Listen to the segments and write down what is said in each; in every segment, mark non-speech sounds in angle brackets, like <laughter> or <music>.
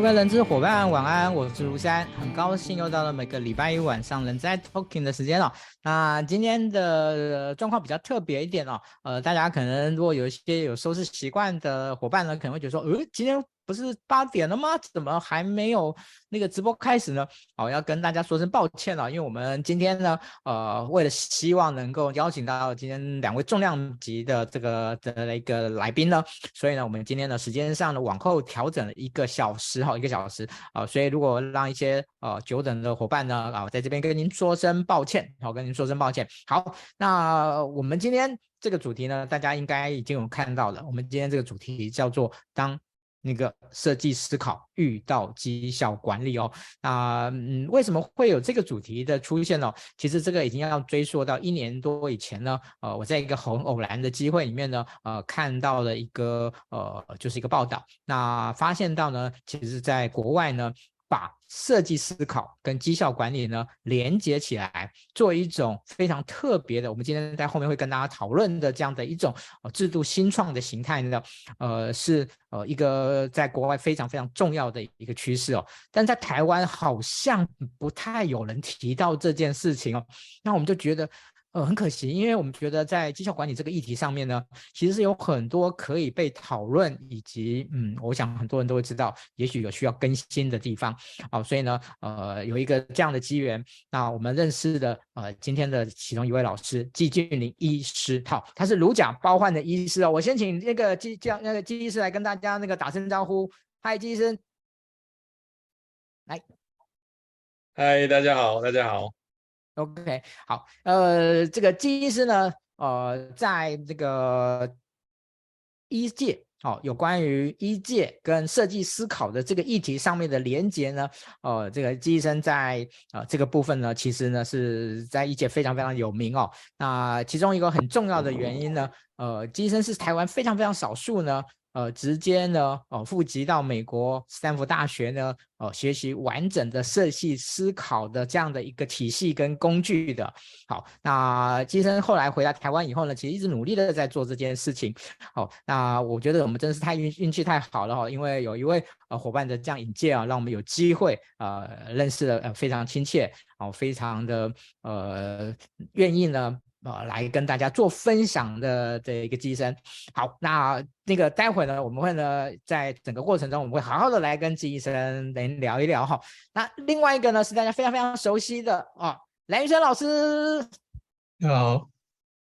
各位人资伙伴晚安，我是如山，很高兴又到了每个礼拜一晚上人在 Talking 的时间了。那今天的状况比较特别一点哦，呃，大家可能如果有一些有收视习惯的伙伴呢，可能会觉得说，呃，今天。不是八点了吗？怎么还没有那个直播开始呢？哦，要跟大家说声抱歉了，因为我们今天呢，呃，为了希望能够邀请到今天两位重量级的这个的一个来宾呢，所以呢，我们今天的时间上呢往后调整了一个小时，哈，一个小时啊，所以如果让一些呃久等的伙伴呢啊，在这边跟您说声抱歉，好，跟您说声抱歉。好，那我们今天这个主题呢，大家应该已经有看到了，我们今天这个主题叫做当。那个设计思考遇到绩效管理哦，啊，嗯，为什么会有这个主题的出现呢？其实这个已经要追溯到一年多以前呢，呃，我在一个很偶然的机会里面呢，呃，看到了一个呃，就是一个报道，那发现到呢，其实在国外呢。把设计思考跟绩效管理呢连接起来，做一种非常特别的，我们今天在后面会跟大家讨论的这样的一种制度新创的形态呢，呃是呃一个在国外非常非常重要的一个趋势哦，但在台湾好像不太有人提到这件事情哦，那我们就觉得。呃，很可惜，因为我们觉得在绩效管理这个议题上面呢，其实是有很多可以被讨论，以及嗯，我想很多人都会知道，也许有需要更新的地方。好，所以呢，呃，有一个这样的机缘，那我们认识的呃今天的其中一位老师季俊林医师，好，他是如假包换的医师哦。我先请那个季叫那个季医师来跟大家那个打声招呼，嗨，季医生，来，嗨，大家好，大家好。OK，好，呃，这个季医师呢，呃，在这个一界，哦，有关于一界跟设计思考的这个议题上面的连接呢，呃，这个季医生在呃这个部分呢，其实呢是在一界非常非常有名哦。那其中一个很重要的原因呢，呃，季医生是台湾非常非常少数呢。呃，直接呢，哦，复籍到美国斯坦福大学呢，呃，学习完整的设计思考的这样的一个体系跟工具的。好，那季医生后来回来台湾以后呢，其实一直努力的在做这件事情。好，那我觉得我们真是太运运气太好了哈，因为有一位呃伙伴的这样引荐啊，让我们有机会呃认识了呃非常亲切，哦，非常的呃愿意呢。呃，来跟大家做分享的这一个季医生，好，那那个待会呢，我们会呢，在整个过程中，我们会好好的来跟季医生来聊一聊哈。那另外一个呢，是大家非常非常熟悉的啊，蓝玉生老师，你好，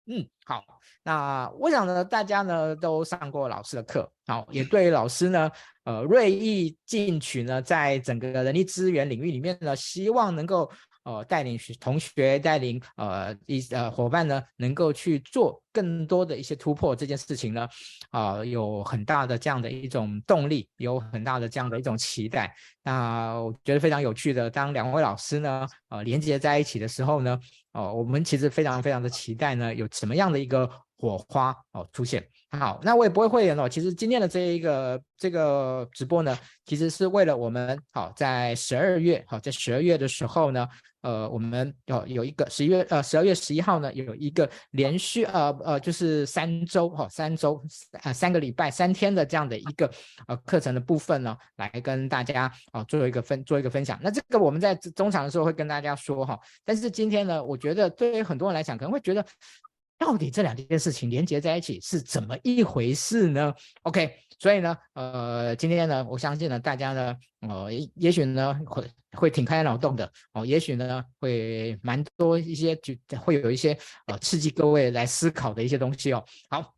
嗯，好，那我想呢，大家呢都上过老师的课，好，也对老师呢，呃，锐意进取呢，在整个人力资源领域里面呢，希望能够。呃，带领学同学，带领呃一呃伙伴呢，能够去做更多的一些突破这件事情呢，啊、有很大的这样的一种动力，有很大的这样的一种期待。那我觉得非常有趣的，当两位老师呢，呃，连接在一起的时候呢，哦、呃，我们其实非常非常的期待呢，有什么样的一个火花哦、出现。好，那我也不会会员哦。其实今天的这一个这个直播呢，其实是为了我们好在十二月好在十二月的时候呢，呃，我们有有一个十一月呃十二月十一号呢，有一个连续呃呃就是三周哈三周啊、三个礼拜三天的这样的一个呃课程的部分呢，来跟大家啊、做一个分做一个分享。那这个我们在中场的时候会跟大家说哈，但是今天呢，我觉得对于很多人来讲可能会觉得。到底这两件事情连接在一起是怎么一回事呢？OK，所以呢，呃，今天呢，我相信呢，大家呢，呃，也许呢会会挺开脑洞的哦，也许呢会蛮多一些，就会有一些呃刺激各位来思考的一些东西哦。好。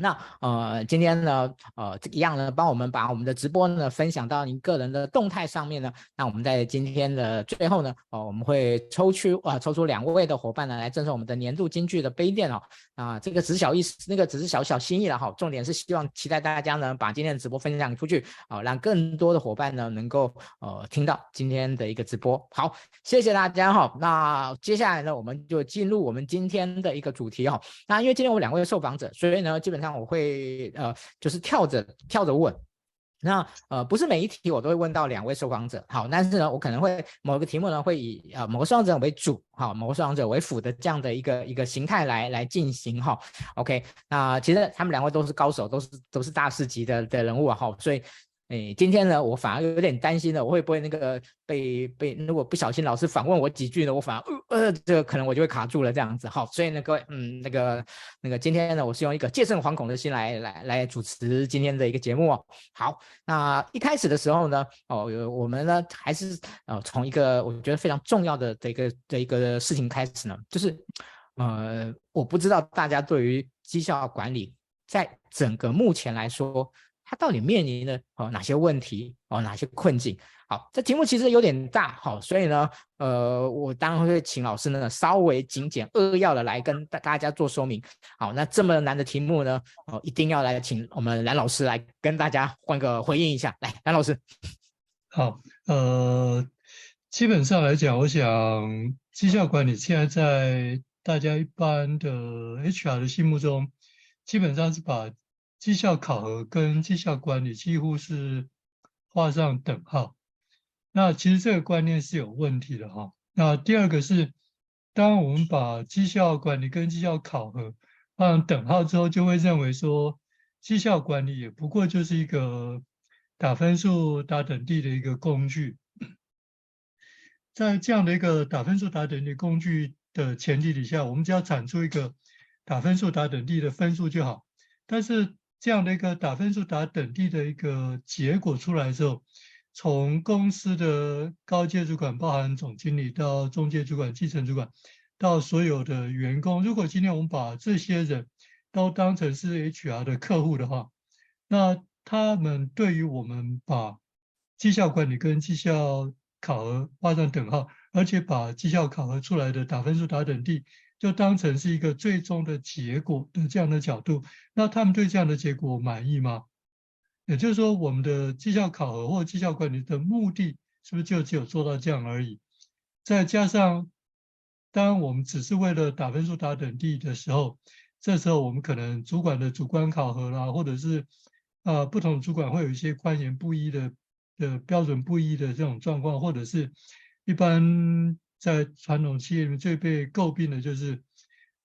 那呃，今天呢，呃，这个样呢，帮我们把我们的直播呢分享到您个人的动态上面呢。那我们在今天的最后呢，呃，我们会抽出啊、呃，抽出两位的伙伴呢来赠送我们的年度金句的杯垫哦。啊、这个只是小意思，那个只是小小心意了哈。重点是希望期待大家呢把今天的直播分享出去啊、让更多的伙伴呢能够呃听到今天的一个直播。好，谢谢大家哈。那接下来呢，我们就进入我们今天的一个主题哈。那因为今天我们两位受访者，所以呢，基本上。那我会呃，就是跳着跳着问，那呃，不是每一题我都会问到两位受访者，好，但是呢，我可能会某个题目呢会以呃某个受访者为主，好，某个受访者为辅的这样的一个一个形态来来进行哈，OK，那其实他们两位都是高手，都是都是大师级的的人物，哈，所以哎，今天呢，我反而有点担心了，我会不会那个被被如果不小心老师反问我几句呢，我反而呃，这个可能我就会卡住了这样子。好，所以呢，各位，嗯，那个那个今天呢，我是用一个戒慎惶恐的心来来来主持今天的一个节目哦。好，那一开始的时候呢，哦，我们呢还是呃从一个我觉得非常重要的这个的一个事情开始呢，就是呃，我不知道大家对于绩效管理在整个目前来说。他到底面临了哦哪些问题哦哪些困境？好，这题目其实有点大，好，所以呢，呃，我当然会请老师呢稍微精简扼要的来跟大大家做说明。好，那这么难的题目呢，哦，一定要来请我们蓝老师来跟大家换个回应一下。来，蓝老师。<laughs> 好，呃，基本上来讲，我想绩效管理现在在大家一般的 HR 的心目中，基本上是把绩效考核跟绩效管理几乎是画上等号，那其实这个观念是有问题的哈。那第二个是，当我们把绩效管理跟绩效考核画上等号之后，就会认为说，绩效管理也不过就是一个打分数打等第的一个工具。在这样的一个打分数打等第工具的前提底下，我们只要产出一个打分数打等第的分数就好，但是。这样的一个打分数打等第的一个结果出来之后，从公司的高阶主管，包含总经理到中阶主管、基层主管，到所有的员工，如果今天我们把这些人都当成是 HR 的客户的话，那他们对于我们把绩效管理跟绩效考核画上等号，而且把绩效考核出来的打分数打等第。就当成是一个最终的结果的这样的角度，那他们对这样的结果满意吗？也就是说，我们的绩效考核或绩效管理的目的是不是就只有做到这样而已？再加上，当我们只是为了打分数打等第的时候，这时候我们可能主管的主观考核啦，或者是啊、不同主管会有一些观点不一的的标准不一的这种状况，或者是一般。在传统企业里面最被诟病的就是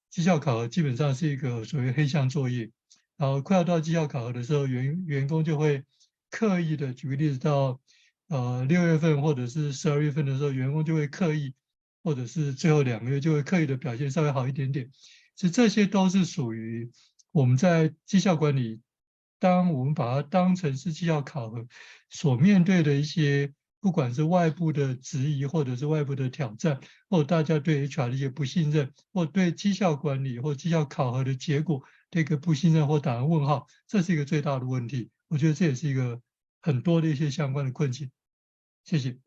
绩效考核，基本上是一个所谓黑箱作业。然后快要到绩效考核的时候，员员工就会刻意的，举个例子，到呃六月份或者是十二月份的时候，员工就会刻意，或者是最后两个月就会刻意的表现稍微好一点点。其实这些都是属于我们在绩效管理，当我们把它当成是绩效考核所面对的一些。不管是外部的质疑，或者是外部的挑战，或大家对 HR 的一些不信任，或对绩效管理或绩效考核的结果这个不信任或打上问号，这是一个最大的问题。我觉得这也是一个很多的一些相关的困境。谢谢。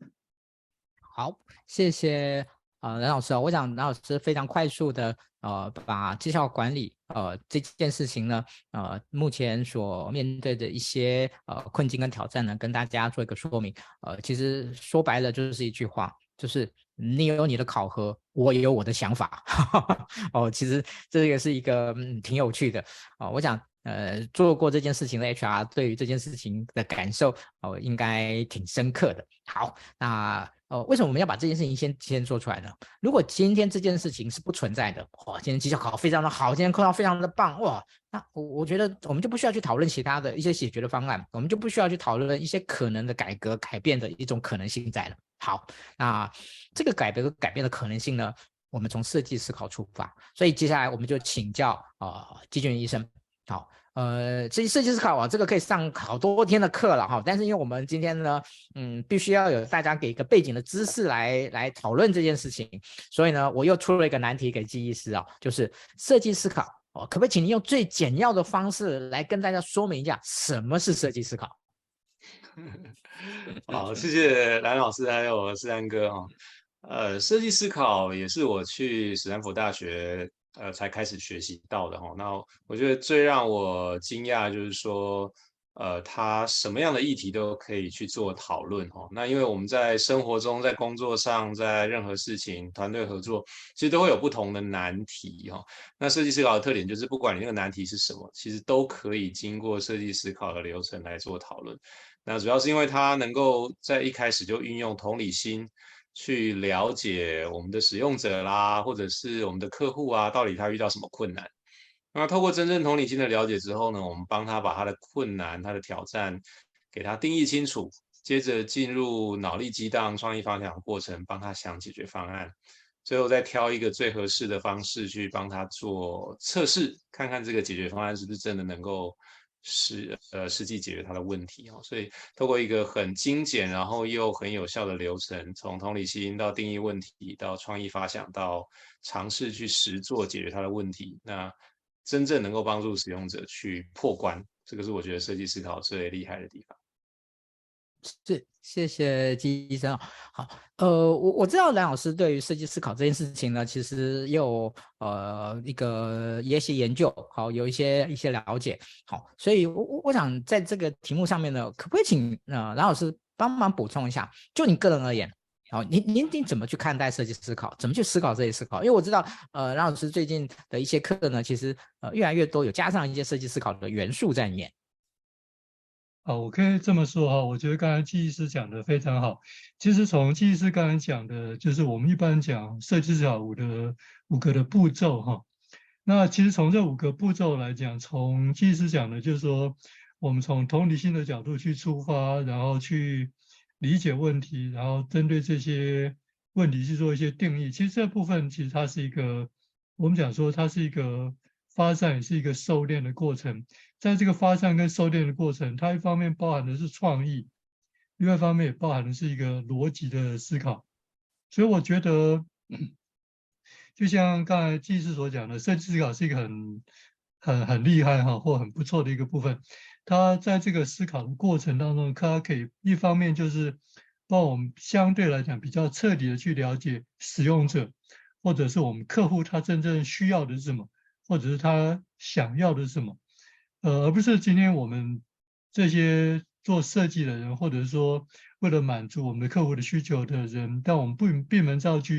好，谢谢啊，梁老师。我想梁老师非常快速的。呃，把绩效管理呃这件事情呢，呃，目前所面对的一些呃困境跟挑战呢，跟大家做一个说明。呃，其实说白了就是一句话，就是你有你的考核，我也有我的想法。<laughs> 哦，其实这个是一个挺有趣的啊，我想呃做过这件事情的 HR 对于这件事情的感受哦，应该挺深刻的。好，那。哦，为什么我们要把这件事情先先说出来呢？如果今天这件事情是不存在的，哇，今天绩效考非常的好，今天课上非常的棒，哇，那我我觉得我们就不需要去讨论其他的一些解决的方案，我们就不需要去讨论一些可能的改革改变的一种可能性在了。好，那这个改革改变的可能性呢，我们从设计思考出发，所以接下来我们就请教啊，季俊医生，好。呃，这设计思考啊，这个可以上好多天的课了哈。但是因为我们今天呢，嗯，必须要有大家给一个背景的知识来来讨论这件事情，所以呢，我又出了一个难题给记忆师啊，就是设计思考哦，可不可以请您用最简要的方式来跟大家说明一下什么是设计思考？<laughs> 好，谢谢蓝老师还有世安哥哈。呃，设计思考也是我去史丹佛大学。呃，才开始学习到的哈。那我觉得最让我惊讶就是说，呃，他什么样的议题都可以去做讨论哈。那因为我们在生活中、在工作上、在任何事情、团队合作，其实都会有不同的难题哈。那设计思考的特点就是，不管你那个难题是什么，其实都可以经过设计思考的流程来做讨论。那主要是因为它能够在一开始就运用同理心。去了解我们的使用者啦，或者是我们的客户啊，到底他遇到什么困难？那透过真正同理心的了解之后呢，我们帮他把他的困难、他的挑战给他定义清楚，接着进入脑力激荡、创意发想过程，帮他想解决方案，最后再挑一个最合适的方式去帮他做测试，看看这个解决方案是不是真的能够。实呃实际解决他的问题哦，所以透过一个很精简，然后又很有效的流程，从同理心到定义问题，到创意发想，到尝试去实做解决他的问题，那真正能够帮助使用者去破关，这个是我觉得设计思考最厉害的地方。是，谢谢季医生。好，呃，我我知道蓝老师对于设计思考这件事情呢，其实也有呃一个一些研究，好，有一些一些了解。好，所以我我我想在这个题目上面呢，可不可以请呃蓝老师帮忙补充一下？就你个人而言，好，您您您怎么去看待设计思考？怎么去思考这些思考？因为我知道，呃，蓝老师最近的一些课呢，其实呃越来越多有加上一些设计思考的元素在里面。好，我可以这么说哈，我觉得刚才季医师讲的非常好。其实从季医师刚才讲的，就是我们一般讲设计思考五的五个的步骤哈。那其实从这五个步骤来讲，从季医师讲的，就是说我们从同理心的角度去出发，然后去理解问题，然后针对这些问题去做一些定义。其实这部分其实它是一个，我们讲说它是一个。发散也是一个收敛的过程，在这个发散跟收敛的过程，它一方面包含的是创意，另外一方面也包含的是一个逻辑的思考。所以我觉得，就像刚才季师所讲的，设计思考是一个很、很、很厉害哈，或很不错的一个部分。它在这个思考的过程当中，它可以一方面就是帮我们相对来讲比较彻底的去了解使用者，或者是我们客户他真正需要的是什么。或者是他想要的是什么，呃，而不是今天我们这些做设计的人，或者是说为了满足我们的客户的需求的人，但我们不闭门造车，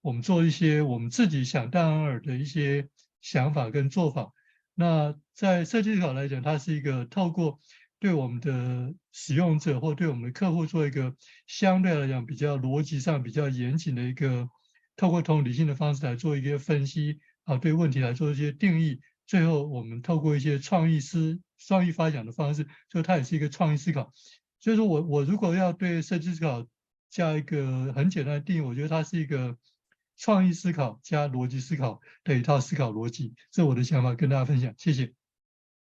我们做一些我们自己想当然的一些想法跟做法。那在设计思考来讲，它是一个透过对我们的使用者或对我们的客户做一个相对来讲比较逻辑上比较严谨的一个，透过同理心的方式来做一个分析。啊，对问题来做一些定义，最后我们透过一些创意思、创意发想的方式，就它也是一个创意思考。所以说我我如果要对设计思考加一个很简单的定义，我觉得它是一个创意思考加逻辑思考的一套思考逻辑。这是我的想法，跟大家分享，谢谢。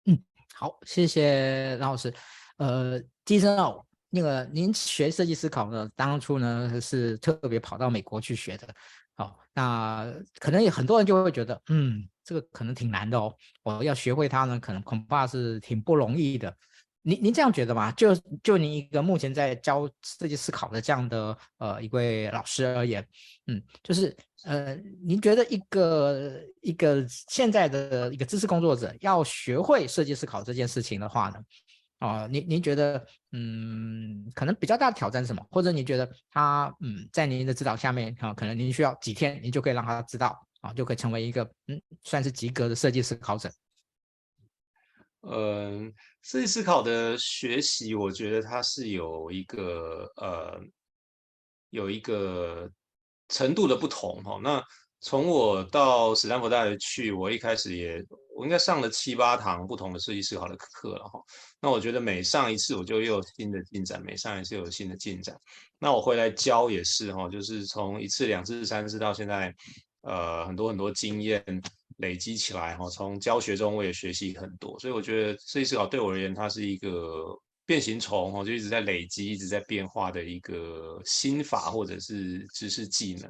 嗯，好，谢谢蓝老师。呃，季医生哦，那个您学设计思考呢，当初呢是特别跑到美国去学的。好，那可能有很多人就会觉得，嗯，这个可能挺难的哦。我要学会它呢，可能恐怕是挺不容易的。您您这样觉得吗？就就您一个目前在教设计思考的这样的呃一位老师而言，嗯，就是呃，您觉得一个一个现在的一个知识工作者要学会设计思考这件事情的话呢？啊，您您觉得，嗯，可能比较大的挑战是什么？或者你觉得他，嗯，在您的指导下面，啊，可能您需要几天，您就可以让他知道，啊，就可以成为一个，嗯，算是及格的设计思考者。嗯，设计思考的学习，我觉得它是有一个，呃，有一个程度的不同，哈。那从我到史丹佛大学去，我一开始也。我应该上了七八堂不同的设计思考的课了哈，那我觉得每上一次我就又有新的进展，每上一次又有新的进展。那我回来教也是哈，就是从一次、两次、三次到现在，呃，很多很多经验累积起来哈。从教学中我也学习很多，所以我觉得设计思考对我而言，它是一个变形虫哈，就一直在累积、一直在变化的一个心法或者是知识技能。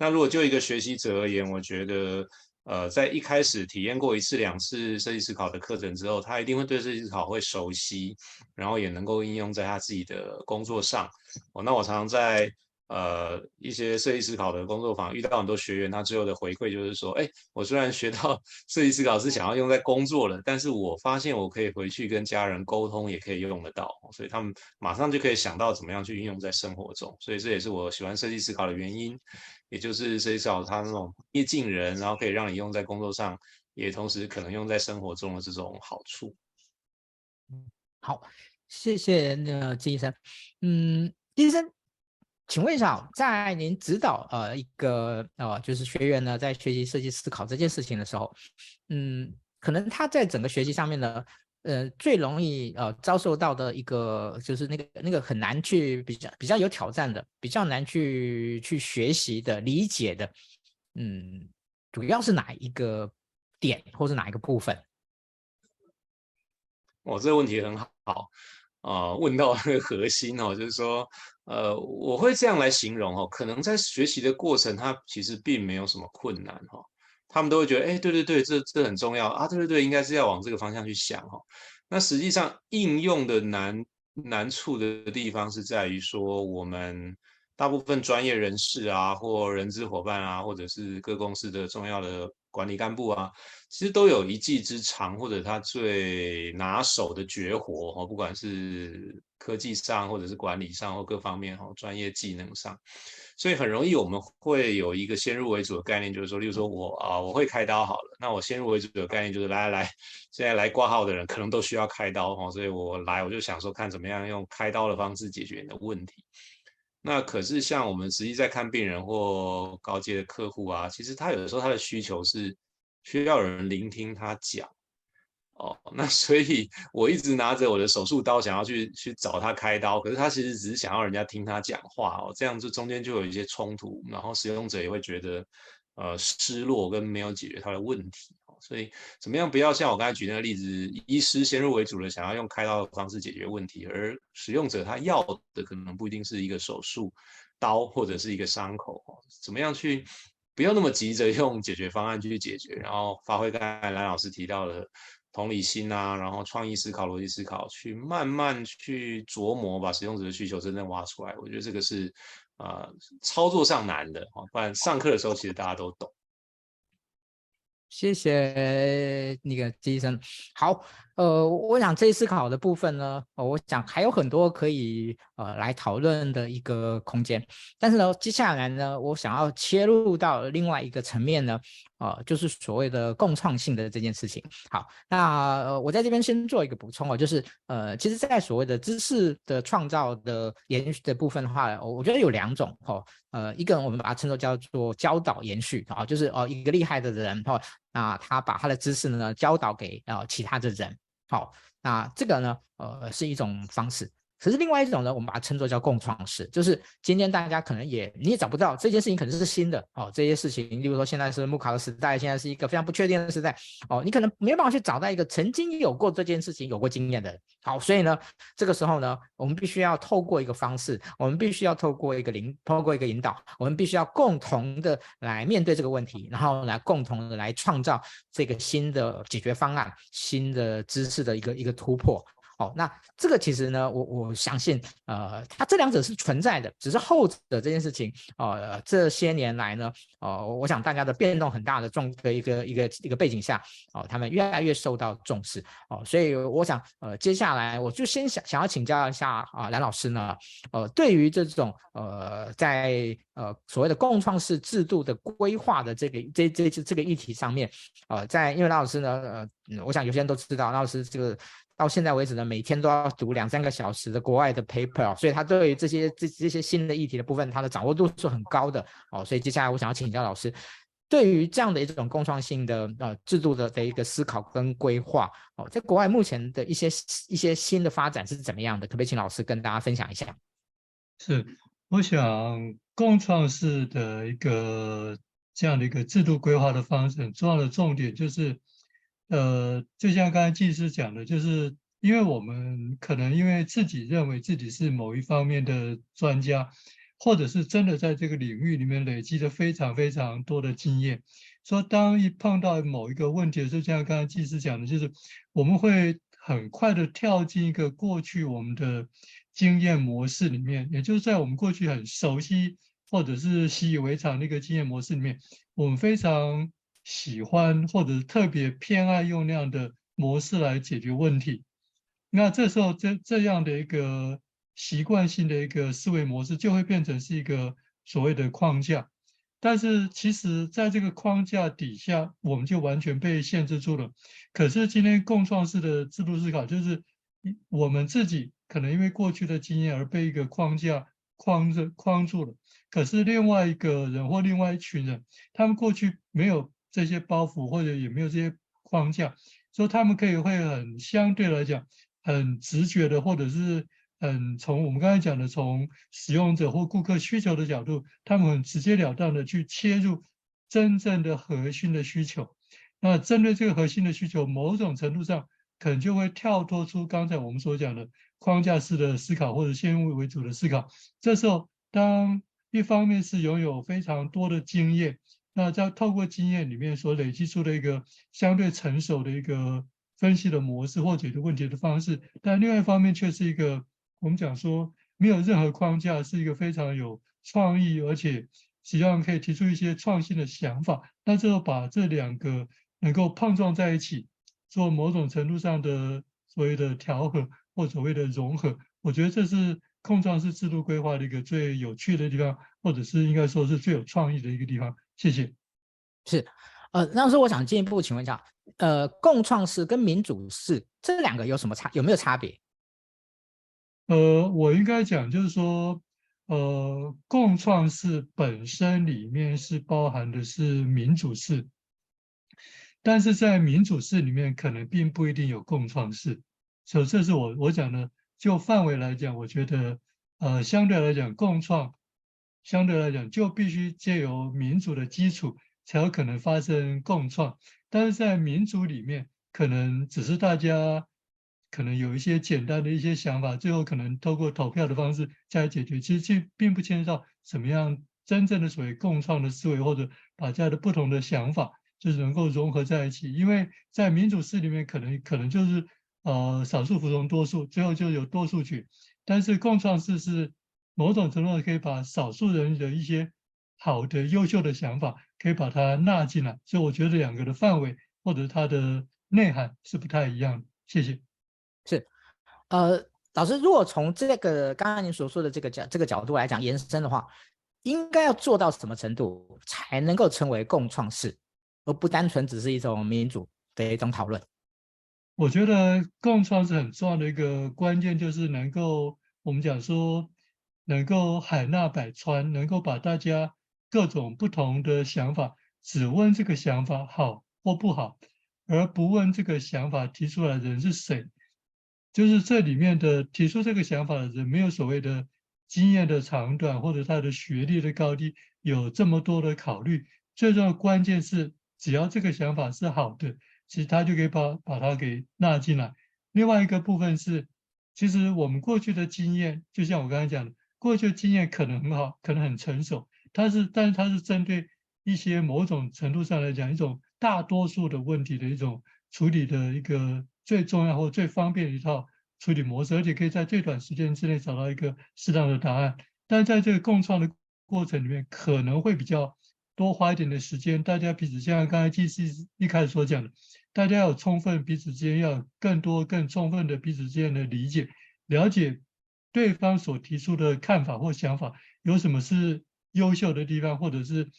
那如果就一个学习者而言，我觉得。呃，在一开始体验过一次两次设计思考的课程之后，他一定会对设计思考会熟悉，然后也能够应用在他自己的工作上。哦，那我常常在呃一些设计思考的工作坊遇到很多学员，他最后的回馈就是说，哎，我虽然学到 <laughs> 设计思考是想要用在工作了，但是我发现我可以回去跟家人沟通，也可以用得到，所以他们马上就可以想到怎么样去运用在生活中。所以这也是我喜欢设计思考的原因。也就是设计思考它那种贴近人，然后可以让你用在工作上，也同时可能用在生活中的这种好处。好，谢谢那个季医生。嗯，金医生，请问一下，在您指导呃一个呃就是学员呢，在学习设计思考这件事情的时候，嗯，可能他在整个学习上面呢，呃最容易呃遭受到的一个就是那个那个很难去比较比较有挑战的，比较难去去学习的理解的，嗯，主要是哪一个点或是哪一个部分？我、这个问题很好，啊、呃，问到那个核心哦，就是说，呃，我会这样来形容哦，可能在学习的过程，它其实并没有什么困难哈、哦，他们都会觉得，哎，对对对，这这很重要啊，对对对，应该是要往这个方向去想哈、哦。那实际上应用的难难处的地方是在于说，我们大部分专业人士啊，或人资伙伴啊，或者是各公司的重要的。管理干部啊，其实都有一技之长，或者他最拿手的绝活哈，不管是科技上，或者是管理上，或各方面哈，专业技能上，所以很容易我们会有一个先入为主的概念，就是说，例如说我啊，我会开刀好了，那我先入为主的概念就是来来来，现在来挂号的人可能都需要开刀哈，所以我来我就想说，看怎么样用开刀的方式解决你的问题。那可是像我们实际在看病人或高阶的客户啊，其实他有的时候他的需求是需要有人聆听他讲哦。那 <laughs> 所以我一直拿着我的手术刀想要去去找他开刀，可是他其实只是想要人家听他讲话哦。这样子中间就有一些冲突，然后使用者也会觉得呃失落跟没有解决他的问题。所以，怎么样不要像我刚才举那个例子，医师先入为主的想要用开刀的方式解决问题，而使用者他要的可能不一定是一个手术刀或者是一个伤口。怎么样去不要那么急着用解决方案去解决，然后发挥刚才蓝老师提到的同理心啊，然后创意思考、逻辑思考，去慢慢去琢磨，把使用者的需求真正挖出来。我觉得这个是啊、操作上难的，不然上课的时候其实大家都懂。谢谢那个季医生。好，呃，我想这一思考的部分呢，我想还有很多可以呃来讨论的一个空间。但是呢，接下来呢，我想要切入到另外一个层面呢。呃，就是所谓的共创性的这件事情。好，那、我在这边先做一个补充哦，就是呃，其实，在所谓的知识的创造的延续的部分的话，我觉得有两种哦。呃，一个我们把它称作叫做教导延续啊、就是哦，一个厉害的人哦，那他把他的知识呢教导给呃其他的人。好、那这个呢，呃，是一种方式。可是另外一种呢，我们把它称作叫共创式，就是今天大家可能也你也找不到这件事情，可能是新的哦。这些事情，例如说现在是慕考的时代，现在是一个非常不确定的时代哦，你可能没有办法去找到一个曾经有过这件事情、有过经验的人。好，所以呢，这个时候呢，我们必须要透过一个方式，我们必须要透过一个领，透过一个引导，我们必须要共同的来面对这个问题，然后来共同的来创造这个新的解决方案、新的知识的一个一个突破。哦，那这个其实呢，我我相信，呃，它这两者是存在的，只是后者这件事情，呃，这些年来呢，呃，我想大家的变动很大的重的一个一个一个背景下，哦、他们越来越受到重视，哦、所以我想，呃，接下来我就先想想要请教一下啊，蓝、呃、老师呢，呃，对于这种呃，在呃所谓的共创式制度的规划的这个这这这这个议题上面，呃，在因为蓝老师呢，呃，我想有些人都知道，蓝老师这个。到现在为止呢，每天都要读两三个小时的国外的 paper，所以他对于这些这这些新的议题的部分，他的掌握度是很高的哦。所以接下来我想要请教老师，对于这样的一种共创性的呃制度的的一个思考跟规划哦，在国外目前的一些一些新的发展是怎么样的？可不可以请老师跟大家分享一下？是，我想共创式的一个这样的一个制度规划的方式，很重要的重点就是。呃，就像刚才技师讲的，就是因为我们可能因为自己认为自己是某一方面的专家，或者是真的在这个领域里面累积了非常非常多的经验，说当一碰到某一个问题的时候，就像刚才技师讲的，就是我们会很快的跳进一个过去我们的经验模式里面，也就是在我们过去很熟悉或者是习以为常的一个经验模式里面，我们非常。喜欢或者特别偏爱用那样的模式来解决问题，那这时候这这样的一个习惯性的一个思维模式就会变成是一个所谓的框架，但是其实在这个框架底下，我们就完全被限制住了。可是今天共创式的制度思考，就是我们自己可能因为过去的经验而被一个框架框着框住了，可是另外一个人或另外一群人，他们过去没有。这些包袱或者也没有这些框架，所以他们可以会很相对来讲很直觉的，或者是很从我们刚才讲的从使用者或顾客需求的角度，他们很直截了当的去切入真正的核心的需求。那针对这个核心的需求，某种程度上可能就会跳脱出刚才我们所讲的框架式的思考或者先入为主的思考。这时候，当一方面是拥有非常多的经验，那在透过经验里面所累积出的一个相对成熟的一个分析的模式或解决问题的方式，但另外一方面却是一个我们讲说没有任何框架，是一个非常有创意，而且希望可以提出一些创新的想法。那最后把这两个能够碰撞在一起，做某种程度上的所谓的调和或所谓的融合，我觉得这是。碰撞式制度规划的一个最有趣的地方，或者是应该说是最有创意的一个地方。谢谢。是，呃，那时候我想进一步请问一下，呃，共创式跟民主式这两个有什么差？有没有差别？呃，我应该讲就是说，呃，共创式本身里面是包含的是民主式，但是在民主式里面可能并不一定有共创式，所以这是我我讲的。就范围来讲，我觉得，呃，相对来讲，共创相对来讲就必须借由民主的基础，才有可能发生共创。但是在民主里面，可能只是大家可能有一些简单的一些想法，最后可能透过投票的方式加以解决。其实这并不牵涉到什么样真正的所谓共创的思维，或者把大家的不同的想法就是能够融合在一起。因为在民主式里面，可能可能就是。呃，少数服从多数，最后就有多数决。但是共创式是某种程度上可以把少数人的一些好的、优秀的想法，可以把它纳进来。所以我觉得两个的范围或者它的内涵是不太一样的。谢谢。是，呃，老师，如果从这个刚刚您所说的这个角这个角度来讲延伸的话，应该要做到什么程度才能够成为共创式，而不单纯只是一种民主的一种讨论？我觉得共创是很重要的一个关键，就是能够我们讲说，能够海纳百川，能够把大家各种不同的想法，只问这个想法好或不好，而不问这个想法提出来的人是谁。就是这里面的提出这个想法的人，没有所谓的经验的长短或者他的学历的高低，有这么多的考虑。最重要的关键是，只要这个想法是好的。其实他就可以把把它给纳进来。另外一个部分是，其实我们过去的经验，就像我刚才讲的，过去的经验可能很好，可能很成熟，它是，但是它是针对一些某种程度上来讲，一种大多数的问题的一种处理的一个最重要或最方便的一套处理模式，而且可以在最短时间之内找到一个适当的答案。但在这个共创的过程里面，可能会比较多花一点的时间，大家彼此像刚才技师一开始所讲的。大家有充分彼此之间要更多更充分的彼此之间的理解，了解对方所提出的看法或想法有什么是优秀的地方，或者是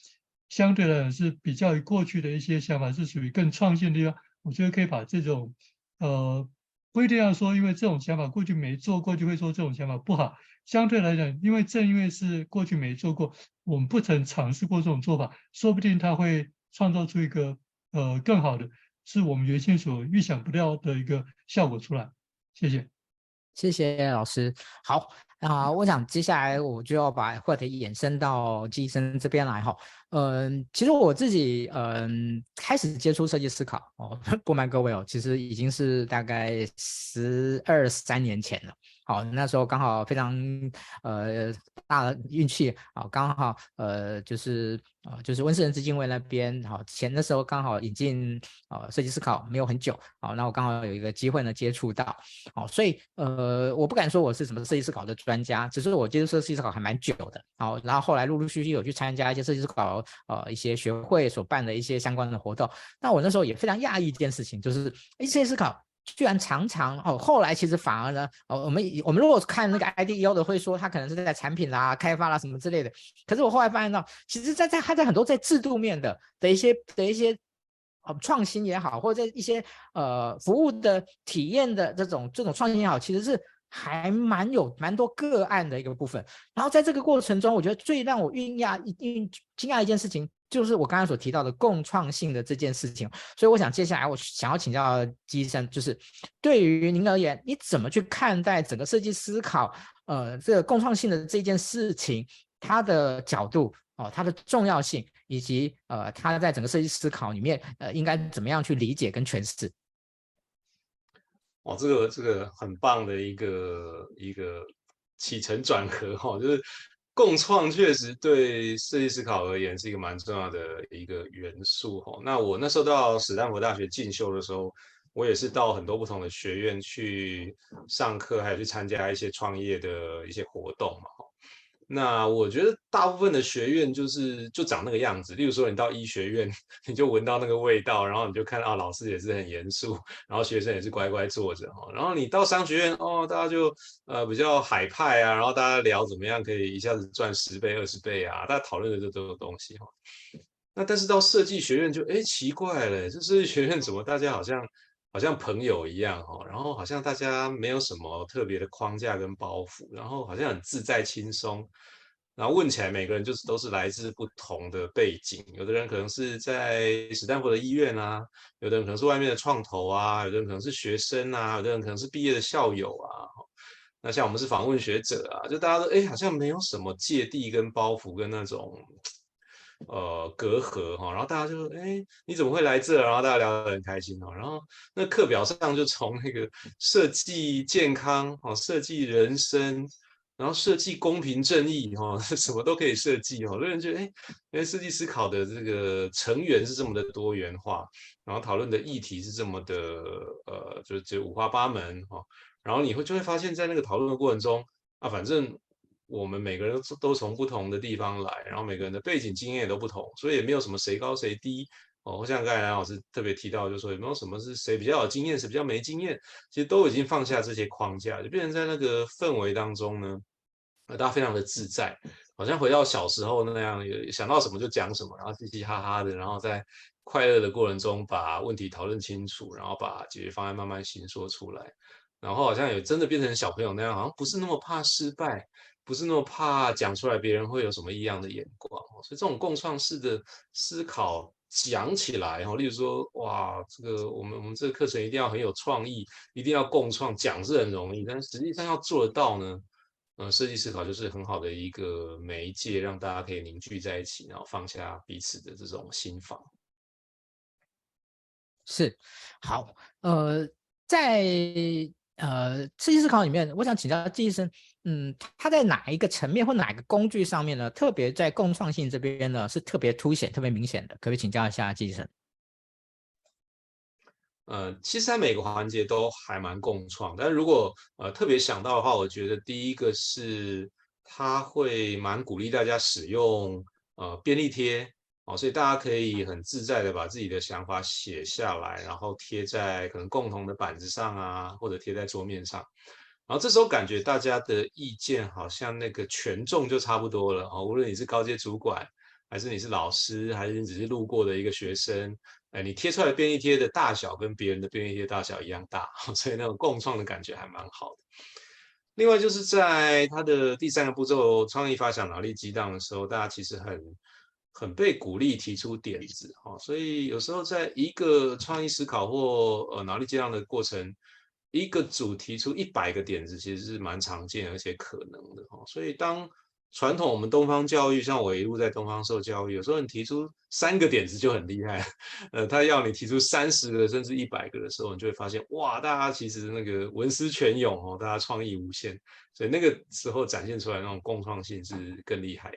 相对来讲是比较于过去的一些想法是属于更创新的地方。我觉得可以把这种呃不一定要说，因为这种想法过去没做过，就会说这种想法不好。相对来讲，因为正因为是过去没做过，我们不曾尝试过这种做法，说不定它会创造出一个呃更好的。是我们原先所预想不到的一个效果出来，谢谢，谢谢老师。好，啊、我想接下来我就要把话题延伸到季生这边来哈。嗯、其实我自己嗯、开始接触设计思考哦，<laughs> 不瞒各位哦，其实已经是大概十二三年前了。好，那时候刚好非常呃大的运气啊，刚好呃就是啊、呃、就是温世仁基金会那边好前的时候刚好引进啊设计思考没有很久，好，那我刚好有一个机会呢接触到，好，所以呃我不敢说我是什么设计思考的专家，只是我接触设计思考还蛮久的，好，然后后来陆陆续续有去参加一些设计思考呃一些学会所办的一些相关的活动，那我那时候也非常讶异一件事情，就是哎设计思考。居然常常哦，后来其实反而呢，哦，我们我们如果看那个 IDEO 的，会说他可能是在产品啦、开发啦什么之类的。可是我后来发现到，其实在在他在很多在制度面的的一些的一些哦创新也好，或者在一些呃服务的体验的这种这种创新也好，其实是还蛮有蛮多个案的一个部分。然后在这个过程中，我觉得最让我惊讶、惊讶一件事情，就是我刚才所提到的共创性的这件事情。所以我想接下来我想要请教姬生，就是对于您而言，你怎么去看待整个设计思考？呃，这个共创性的这件事情，它的角度哦，它的重要性，以及呃，它在整个设计思考里面，呃，应该怎么样去理解跟诠释？哦，这个这个很棒的一个一个起承转合哈、就是共创确实对设计思考而言是一个蛮重要的一个元素哈、那我那时候到史丹佛大学进修的时候。我也是到很多不同的学院去上课，还有去参加一些创业的一些活动嘛。那我觉得大部分的学院就是就长那个样子。例如说，你到医学院，<laughs> 你就闻到那个味道，然后你就看到啊，老师也是很严肃，然后学生也是乖乖坐着哈。然后你到商学院哦，大家就呃比较海派啊，然后大家聊怎么样可以一下子赚十倍、二十倍啊，大家讨论的这都有东西哈。那但是到设计学院就哎奇怪了，这设计学院怎么大家好像？好像朋友一样哈，然后好像大家没有什么特别的框架跟包袱，然后好像很自在轻松，然后问起来每个人就是都是来自不同的背景，有的人可能是在史丹佛的医院啊，有的人可能是外面的创投啊，有的人可能是学生啊，有的人可能是毕业的校友啊，那像我们是访问学者啊，就大家都哎好像没有什么芥蒂跟包袱跟那种。呃，隔阂哈，然后大家就说，哎，你怎么会来这？然后大家聊得很开心哦。然后那课表上就从那个设计健康哦，设计人生，然后设计公平正义哈，<laughs> 什么都可以设计哦。有人觉得，哎，因为设计思考的这个成员是这么的多元化，然后讨论的议题是这么的呃，就就五花八门哈。然后你会就会发现，在那个讨论的过程中啊，反正。我们每个人都都从不同的地方来，然后每个人的背景经验也都不同，所以也没有什么谁高谁低哦。像刚才蓝老师特别提到，就是说有没有什么是谁比较有经验，谁比较没经验，其实都已经放下这些框架，就变成在那个氛围当中呢，大家非常的自在，好像回到小时候那样，有想到什么就讲什么，然后嘻嘻哈哈的，然后在快乐的过程中把问题讨论清楚，然后把解决方案慢慢形说出来，然后好像也真的变成小朋友那样，好像不是那么怕失败。不是那么怕讲出来，别人会有什么异样的眼光，所以这种共创式的思考讲起来，哈，例如说，哇，这个我们我们这个课程一定要很有创意，一定要共创，讲是很容易，但是实际上要做得到呢，呃，设计思考就是很好的一个媒介，让大家可以凝聚在一起，然后放下彼此的这种心防。是，好，呃，在呃设计思考里面，我想请教季医生。嗯，它在哪一个层面或哪一个工具上面呢？特别在共创性这边呢，是特别凸显、特别明显的。可不可以请教一下季医生？呃，其实它每个环节都还蛮共创，但如果呃特别想到的话，我觉得第一个是它会蛮鼓励大家使用呃便利贴哦，所以大家可以很自在的把自己的想法写下来，然后贴在可能共同的板子上啊，或者贴在桌面上。然后这时候感觉大家的意见好像那个权重就差不多了哦，无论你是高阶主管，还是你是老师，还是你只是路过的一个学生，哎，你贴出来的便利贴的大小跟别人的便利贴大小一样大，<laughs> 所以那种共创的感觉还蛮好的。另外就是在他的第三个步骤，创意发想脑力激荡的时候，大家其实很很被鼓励提出点子哈，所以有时候在一个创意思考或呃脑力激荡的过程。一个组提出一百个点子，其实是蛮常见而且可能的哈。所以当传统我们东方教育，像我一路在东方受教育，有时候你提出三个点子就很厉害，呃，他要你提出三十个甚至一百个的时候，你就会发现哇，大家其实那个文思泉涌哦，大家创意无限，所以那个时候展现出来那种共创性是更厉害。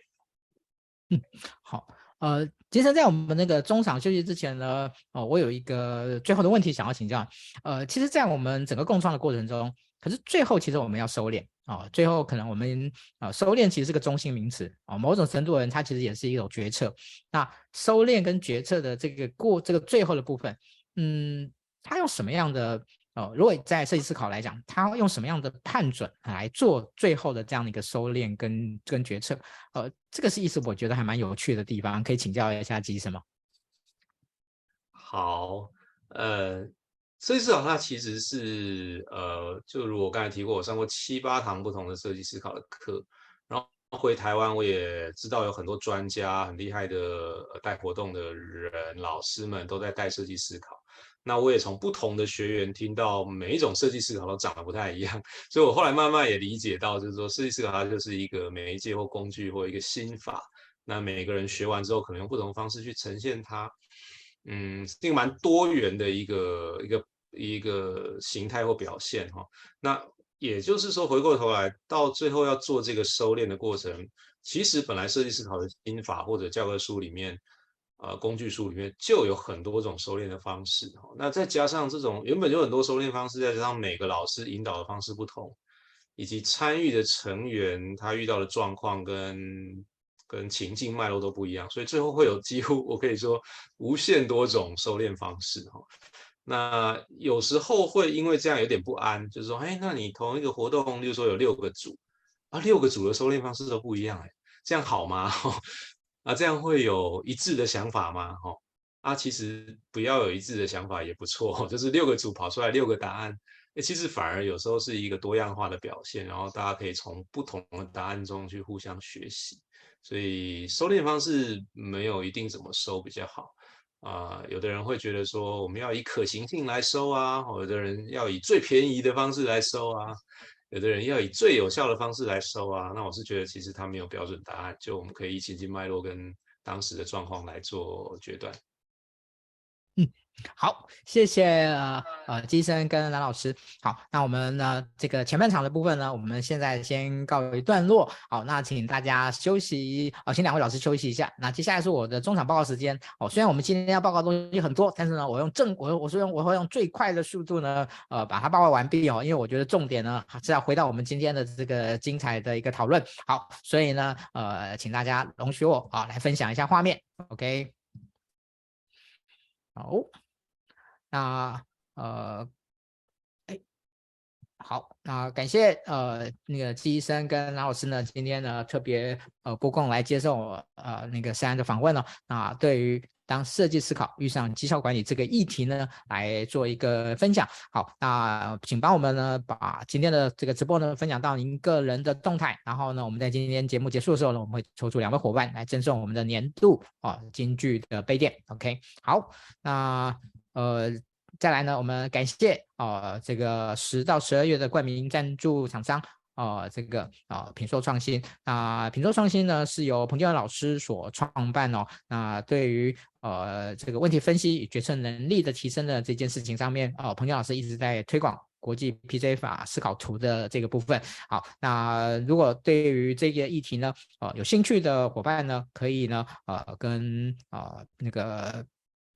嗯，好。呃，其实，在我们那个中场休息之前呢，哦，我有一个最后的问题想要请教。呃，其实，在我们整个共创的过程中，可是最后其实我们要收敛啊、哦，最后可能我们啊、收敛其实是个中心名词啊、哦，某种程度的人他其实也是一种决策。那收敛跟决策的这个过这个最后的部分，嗯，它用什么样的？哦，如果在设计思考来讲，他用什么样的判准来做最后的这样的一个收敛跟跟决策？呃，这个是意思，我觉得还蛮有趣的地方，可以请教一下吉医生吗？好，呃，设计思考它其实是呃，就如我刚才提过，我上过七八堂不同的设计思考的课，然后回台湾，我也知道有很多专家很厉害的带活动的人，老师们都在带设计思考。那我也从不同的学员听到，每一种设计思考都长得不太一样。<laughs> 所以我后来慢慢也理解到，就是说设计思考它就是一个媒介或工具或一个心法。那每个人学完之后，可能用不同方式去呈现它。嗯，是一个蛮多元的一个一个一个形态或表现哈。那也就是说，回过头来到最后要做这个收敛的过程，其实本来设计思考的心法或者教科书里面，呃，工具书里面就有很多种收敛的方式。那再加上这种原本就很多收敛方式，再加上每个老师引导的方式不同，以及参与的成员他遇到的状况跟跟情境脉络都不一样，所以最后会有几乎我可以说无限多种收敛方式哈。那有时候会因为这样有点不安，就是说，哎，那你同一个活动，例如说有六个组啊，六个组的收敛方式都不一样，哎，这样好吗？<laughs> 啊，这样会有一致的想法吗？哈，啊，其实不要有一致的想法也不错，<laughs> 就是六个组跑出来六个答案，哎，其实反而有时候是一个多样化的表现，然后大家可以从不同的答案中去互相学习，所以收敛方式没有一定怎么收比较好。啊、有的人会觉得说，我们要以可行性来收啊，有的人要以最便宜的方式来收啊，有的人要以最有效的方式来收啊。那我是觉得，其实他没有标准答案，就我们可以以情境脉络跟当时的状况来做决断。好，谢谢呃呃金生跟蓝老师。好，那我们呢这个前半场的部分呢，我们现在先告一段落。好，那请大家休息，哦，请两位老师休息一下。那接下来是我的中场报告时间。哦，虽然我们今天要报告东西很多，但是呢，我用正我我是用我会用最快的速度呢，呃，把它报告完毕哦。因为我觉得重点呢是要回到我们今天的这个精彩的一个讨论。好，所以呢，呃，请大家容许我啊来分享一下画面。OK，好。那呃，哎，好，那感谢呃那个季医生跟蓝老师呢，今天呢特别呃拨空来接受呃那个三的访问呢。那对于当设计思考遇上绩效管理这个议题呢，来做一个分享。好，那请帮我们呢把今天的这个直播呢分享到您个人的动态。然后呢，我们在今天节目结束的时候呢，我们会抽出两位伙伴来赠送我们的年度啊金句的杯垫。OK，好，那。呃，再来呢，我们感谢呃这个十到十二月的冠名赞助厂商，呃，这个啊品硕创新啊，品硕创新呢是由彭建老师所创办哦。那对于呃这个问题分析与决策能力的提升的这件事情上面，呃，彭建老师一直在推广国际 PJ 法思考图的这个部分。好，那如果对于这个议题呢，呃有兴趣的伙伴呢，可以呢呃跟呃那个。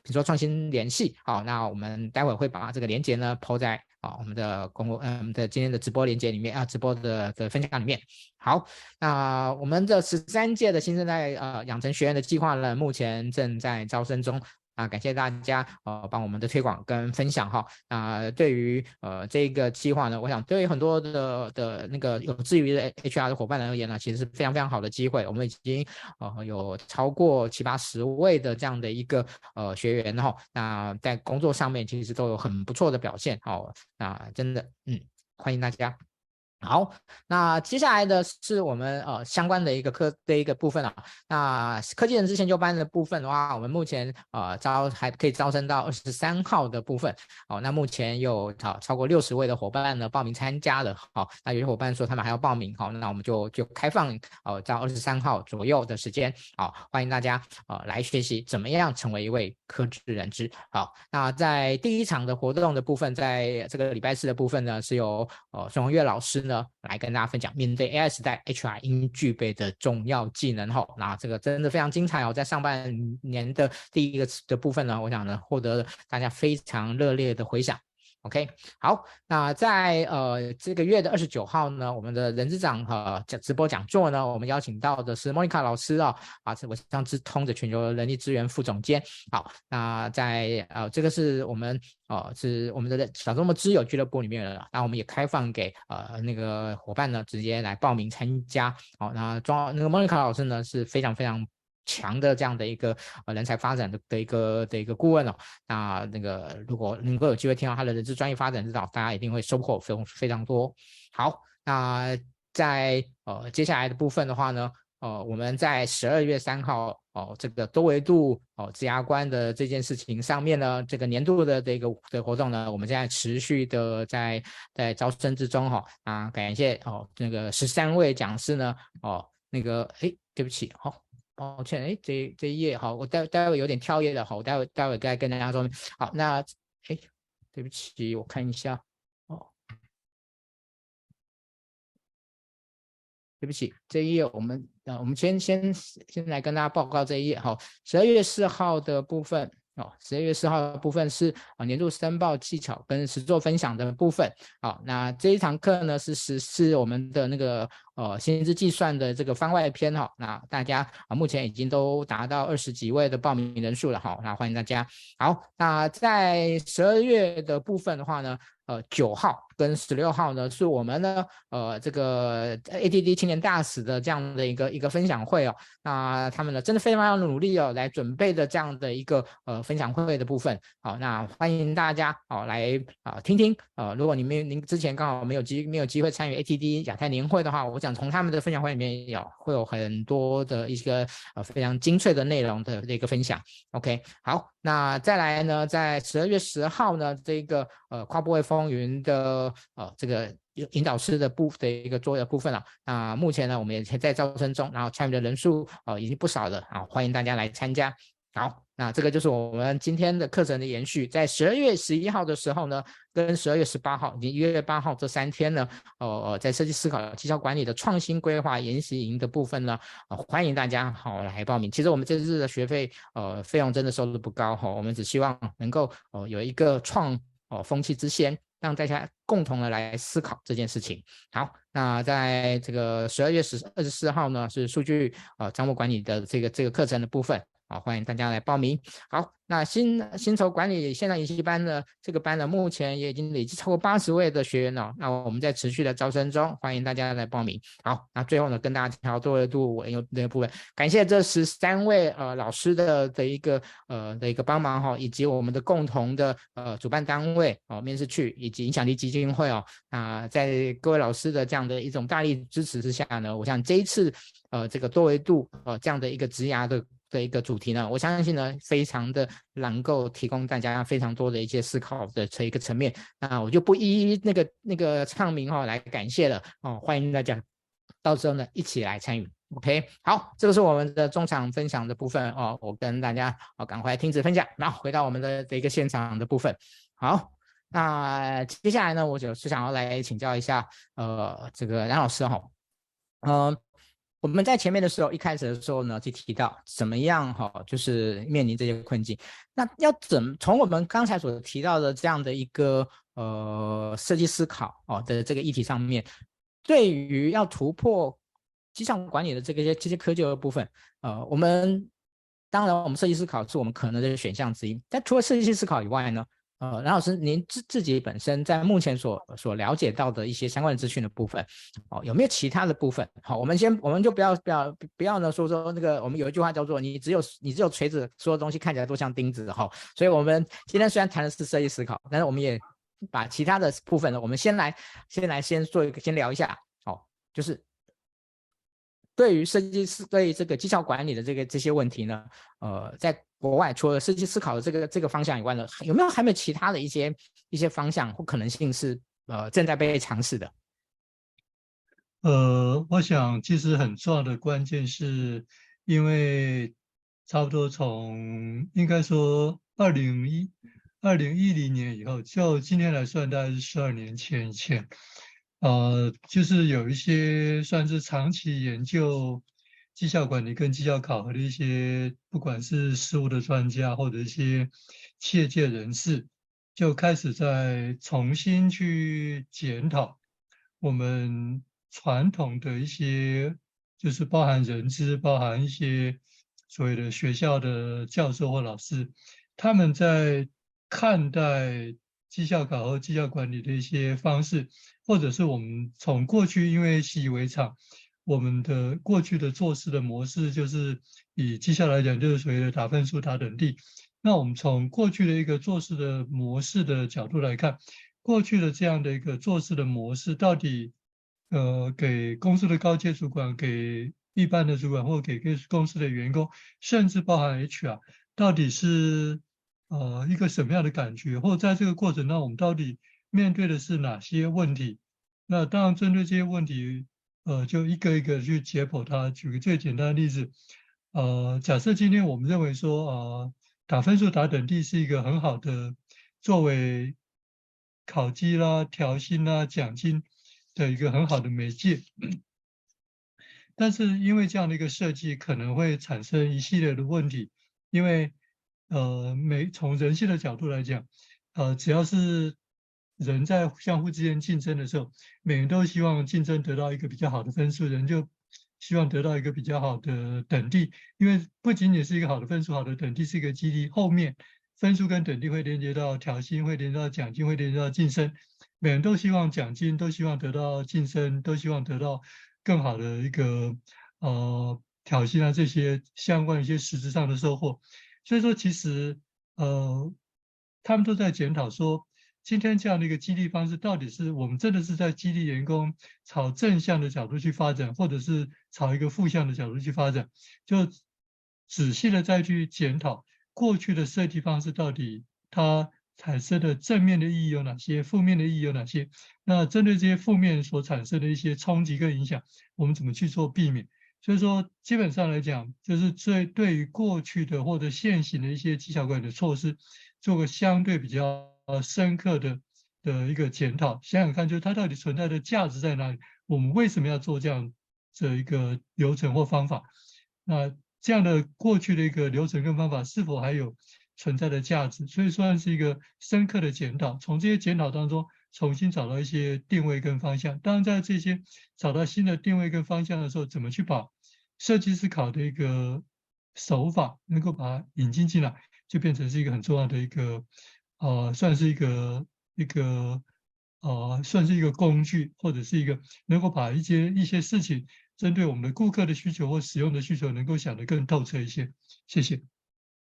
你说创新联系，好，那我们待会会把这个连接呢抛在啊我们的公共嗯的今天的直播链接里面啊直播的的分享里面。好，那我们的十三届的新生代呃养成学院的计划呢，目前正在招生中。啊，感谢大家呃帮我们的推广跟分享哈。那对于呃这个计划呢，我想对于很多的的那个有志于的 HR 的伙伴而言呢，其实是非常非常好的机会。我们已经呃有超过七八十位的这样的一个呃学员哈，那在工作上面其实都有很不错的表现哦。那真的嗯，欢迎大家。好，那接下来的是我们呃相关的一个科的一个部分啊。那科技人资研究班的部分的话，我们目前呃招还可以招生到二十三号的部分。哦，那目前有超超过六十位的伙伴呢报名参加了。好、哦，那有些伙伴说他们还要报名，好、哦，那我们就就开放哦到二十三号左右的时间。好、欢迎大家呃来学习怎么样成为一位科技人资。好，那在第一场的活动的部分，在这个礼拜四的部分呢，是由呃孙宏岳老师。呢，来跟大家分享面对 AI 时代，HR 应具备的重要技能哈。那这个真的非常精彩哦，在上半年的第一个的部分呢，我想呢获得了大家非常热烈的回响。OK，好，那在呃这个月的二十九号呢，我们的人资长和讲直播讲座呢，我们邀请到的是莫妮卡老师啊，啊，是我上资通的全球人力资源副总监。好，那在呃这个是我们呃是我们的小周末知友俱乐部里面的，那我们也开放给呃那个伙伴呢直接来报名参加。好，那庄那个莫妮卡老师呢是非常非常。强的这样的一个呃人才发展的的一个的一个顾问哦，那那个如果能够有机会听到他的人资专业发展指导，大家一定会收获非常非常多。好，那在呃接下来的部分的话呢，呃，我们在十二月三号哦，这个多维度哦职涯观的这件事情上面呢，这个年度的这个的活动呢，我们现在持续的在在招生之中哈、哦、啊，感谢哦那个十三位讲师呢哦那个哎对不起哦。抱歉，哎，这这一页好，我待待会有点跳页的，好，我待会待会再跟大家说明。好，那哎，对不起，我看一下，哦，对不起，这一页我们呃，我们先先先来跟大家报告这一页，好，十二月四号的部分。哦，十二月四号的部分是啊年度申报技巧跟实作分享的部分。好，那这一堂课呢是实施我们的那个呃薪资计算的这个番外篇哈。那大家啊目前已经都达到二十几位的报名人数了哈。那欢迎大家。好，那在十二月的部分的话呢，呃九号跟十六号呢是我们呢呃这个 ATD 青年大使的这样的一个一个分享会哦。那他们呢真的非常要努力哦来准备的这样的一个呃。分享会的部分，好，那欢迎大家哦来啊听听啊，如果你们您之前刚好没有机没有机会参与 ATD 亚太年会的话，我想从他们的分享会里面有会有很多的一个呃非常精粹的内容的这个分享。OK，好，那再来呢，在十二月十号呢，这个呃跨部会风云的呃这个引导师的部的一个作业部分了。那目前呢，我们也在招生中，然后参与的人数呃已经不少了啊，欢迎大家来参加。好，那这个就是我们今天的课程的延续。在十二月十一号的时候呢，跟十二月十八号以及一月八号这三天呢，呃，在设计思考绩效管理的创新规划研习营的部分呢，呃，欢迎大家好来报名。其实我们这次的学费，呃，费用真的收入不高哈，我们只希望能够呃有一个创哦风气之先，让大家共同的来思考这件事情。好，那在这个十二月十二十四号呢，是数据呃账务管理的这个这个课程的部分。好，欢迎大家来报名。好，那薪薪酬管理线上研习班呢，这个班呢，目前也已经累计超过八十位的学员了。那我们在持续的招生中，欢迎大家来报名。好，那最后呢，跟大家聊多维度我有那个部分，感谢这十三位呃老师的的一个呃的一个帮忙哈，以及我们的共同的呃主办单位哦，面试趣以及影响力基金会哦。那在各位老师的这样的一种大力支持之下呢，我想这一次呃这个多维度呃这样的一个职涯的。的一个主题呢，我相信呢，非常的能够提供大家非常多的一些思考的这一个层面。那我就不一一那个那个唱名哈来感谢了哦，欢迎大家到时候呢一起来参与。OK，好，这个是我们的中场分享的部分哦，我跟大家哦赶快停止分享，然后回到我们的这一个现场的部分。好，那接下来呢，我就是想要来请教一下呃这个梁老师哈、哦，嗯、我们在前面的时候，一开始的时候呢，就提到怎么样哈，就是面临这些困境。那要怎么从我们刚才所提到的这样的一个呃设计思考哦的这个议题上面，对于要突破绩效管理的这个些这些窠臼的部分，呃，我们当然我们设计思考是我们可能的选项之一，但除了设计思考以外呢？呃，梁老师，您自自己本身在目前所所了解到的一些相关的资讯的部分，哦，有没有其他的部分？好，我们先，我们就不要不要不要呢说说那个，我们有一句话叫做“你只有你只有锤子，所有东西看起来都像钉子”哈。所以，我们今天虽然谈的是设计思考，但是我们也把其他的部分呢，我们先来先来先做一个先聊一下，哦，就是。对于设计师对于这个绩效管理的这个这些问题呢，呃，在国外除了设计思考的这个这个方向以外呢，有没有还没有其他的一些一些方向或可能性是呃正在被尝试的？呃，我想其实很重要的关键是因为差不多从应该说二零一二零一零年以后，就今天来算大概是十二年前以前。呃，就是有一些算是长期研究绩效管理跟绩效考核的一些，不管是实务的专家或者一些企业界人士，就开始在重新去检讨我们传统的一些，就是包含人资、包含一些所谓的学校的教授或老师，他们在看待绩效考核、绩效管理的一些方式。或者是我们从过去因为习以为常，我们的过去的做事的模式就是以绩效来讲，就是所谓的打分数、打等第。那我们从过去的一个做事的模式的角度来看，过去的这样的一个做事的模式到底呃给公司的高阶主管，给一般的主管，或给公司的员工，甚至包含 HR，到底是呃一个什么样的感觉，或在这个过程当中，我们到底面对的是哪些问题？那当然针对这些问题，呃，就一个一个去解剖它。举个最简单的例子，呃，假设今天我们认为说，呃，打分数打等第是一个很好的作为考绩啦、调薪啦、奖金的一个很好的媒介，但是因为这样的一个设计，可能会产生一系列的问题，因为呃，每从人性的角度来讲，呃，只要是人在相互之间竞争的时候，每人都希望竞争得到一个比较好的分数，人就希望得到一个比较好的等第，因为不仅仅是一个好的分数，好的等第是一个激励，后面分数跟等第会连接到调薪，会连接到奖金，会连接到晋升，每人都希望奖金，都希望得到晋升，都希望得到更好的一个呃调薪啊，这些相关一些实质上的收获。所以说，其实呃，他们都在检讨说。今天这样的一个激励方式，到底是我们真的是在激励员工朝正向的角度去发展，或者是朝一个负向的角度去发展？就仔细的再去检讨过去的设计方式，到底它产生的正面的意义有哪些，负面的意义有哪些？那针对这些负面所产生的一些冲击跟影响，我们怎么去做避免？所以说，基本上来讲，就是对对于过去的或者现行的一些绩效管理的措施，做个相对比较。呃，深刻的的一个检讨，想想看，就是它到底存在的价值在哪里？我们为什么要做这样这一个流程或方法？那这样的过去的一个流程跟方法是否还有存在的价值？所以算是一个深刻的检讨，从这些检讨当中重新找到一些定位跟方向。当然，在这些找到新的定位跟方向的时候，怎么去把设计思考的一个手法能够把它引进进来，就变成是一个很重要的一个。呃，算是一个一个呃，算是一个工具，或者是一个能够把一些一些事情针对我们的顾客的需求或使用的需求，能够想得更透彻一些。谢谢。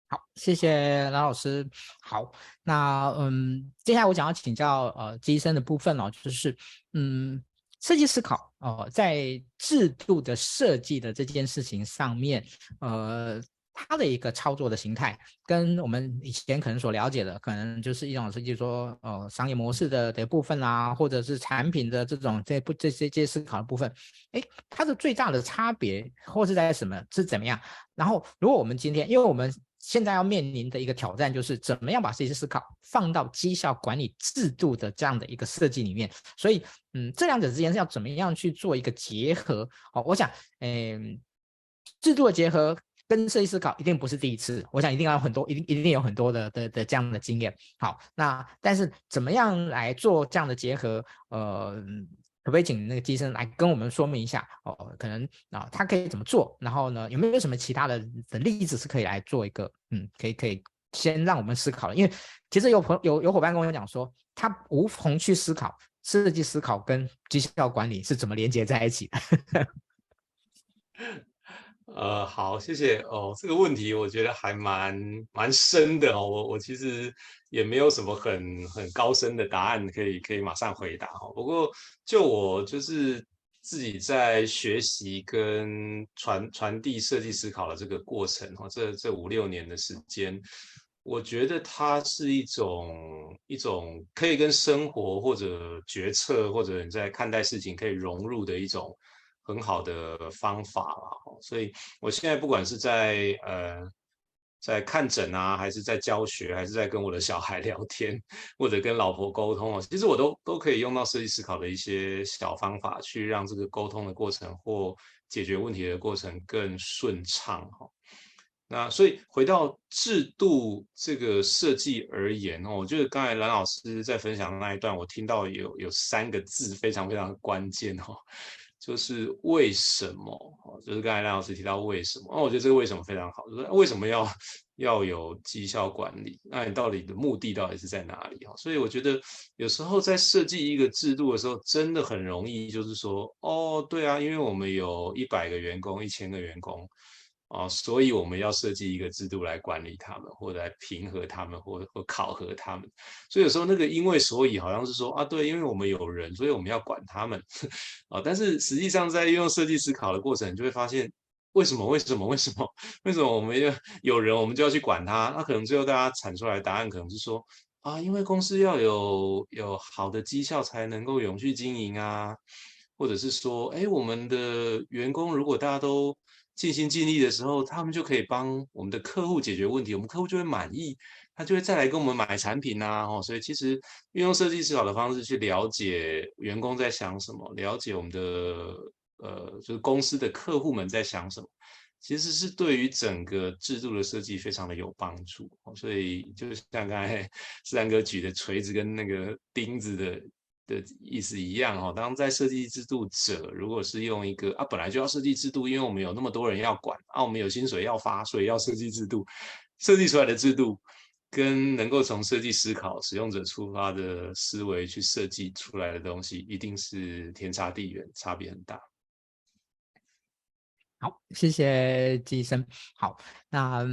好，谢谢蓝老师。好，那嗯，接下来我想要请教呃，机身的部分哦，就是嗯，设计思考哦，呃，在制度的设计的这件事情上面，呃。它的一个操作的形态，跟我们以前可能所了解的，可能就是一种设计说，呃，商业模式的的部分啊，或者是产品的这种这不这些这些思考的部分，哎，它的最大的差别或是在什么是怎么样？然后，如果我们今天，因为我们现在要面临的一个挑战就是，怎么样把这些思考放到绩效管理制度的这样的一个设计里面？所以，嗯，这两者之间是要怎么样去做一个结合？哦，我想，嗯，制度的结合。跟设计思考一定不是第一次，我想一定要有很多，一定一定有很多的的的这样的经验。好，那但是怎么样来做这样的结合？呃，可不可以请那个机身来跟我们说明一下？哦，可能啊，他可以怎么做？然后呢，有没有什么其他的的例子是可以来做一个？嗯，可以可以先让我们思考的，因为其实有朋有有伙伴跟我讲说，他无从去思考设计思考跟绩效管理是怎么连接在一起的。<laughs> 呃，好，谢谢哦。这个问题我觉得还蛮蛮深的哦。我我其实也没有什么很很高深的答案可以可以马上回答哈。不过就我就是自己在学习跟传传递设计思考的这个过程哈，这这五六年的时间，我觉得它是一种一种可以跟生活或者决策或者你在看待事情可以融入的一种。很好的方法了，所以我现在不管是在呃在看诊啊，还是在教学，还是在跟我的小孩 <laughs> 聊天，或者跟老婆沟通哦，其实我都都可以用到设计思考的一些小方法，去让这个沟通的过程或解决问题的过程更顺畅哈。那所以回到制度这个设计而言哦，我觉得刚才蓝老师在分享的那一段，我听到有有三个字非常非常关键哦。就是为什么？就是刚才赖老师提到为什么？那我觉得这个为什么非常好，就是为什么要要有绩效管理？那你到底的目的到底是在哪里？哈，所以我觉得有时候在设计一个制度的时候，真的很容易就是说，哦，对啊，因为我们有一百个员工、一千个员工，啊，所以我们要设计一个制度来管理他们，或者来平和他们，或或考核他们。所以有时候那个因为所以好像是说啊，对，因为我们有人，所以我们要管他们 <laughs> 啊。但是实际上在用设计思考的过程，你就会发现为什么？为什么？为什么？为什么我们要有人，我们就要去管他？那可能最后大家产出来的答案可能是说啊，因为公司要有有好的绩效才能够永续经营啊，或者是说，哎，我们的员工如果大家都尽心尽力的时候，他们就可以帮我们的客户解决问题，我们客户就会满意，他就会再来跟我们买产品呐。哦，所以其实运用设计思考的方式去了解员工在想什么，了解我们的呃，就是公司的客户们在想什么，其实是对于整个制度的设计非常的有帮助。所以就是像刚才 <laughs> 思然哥举的锤子跟那个钉子的。的意思一样哦，当在设计制度者，如果是用一个啊，本来就要设计制度，因为我们有那么多人要管啊，我们有薪水要发，所以要设计制度。设计出来的制度，跟能够从设计思考、使用者出发的思维去设计出来的东西，一定是天差地远，差别很大。好，谢谢季医生。好，那、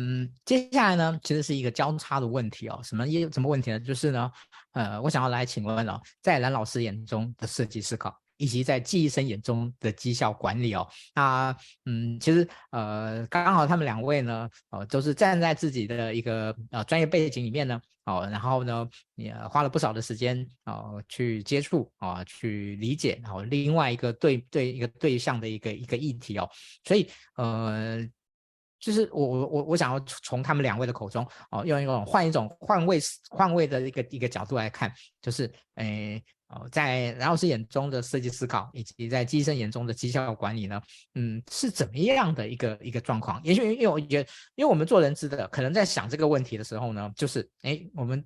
接下来呢，其实是一个交叉的问题哦。什么也有什么问题呢？就是呢，呃，我想要来请问哦，在蓝老师眼中的设计思考。以及在季医生眼中的绩效管理哦，那嗯，其实呃，刚好他们两位呢，呃，都是站在自己的一个呃专业背景里面呢，哦，然后呢，也花了不少的时间哦去接触啊，去理解，然后另外一个对对一个对象的一个一个议题哦，所以呃，就是我我我我想要从他们两位的口中哦，用一种换一种换位换位的一个一个角度来看，就是诶。哦，在蓝老师眼中的设计思考，以及在季医生眼中的绩效管理呢，嗯，是怎么样的一个一个状况？也许因为我觉得，因为我们做人资的，可能在想这个问题的时候呢，就是，哎，我们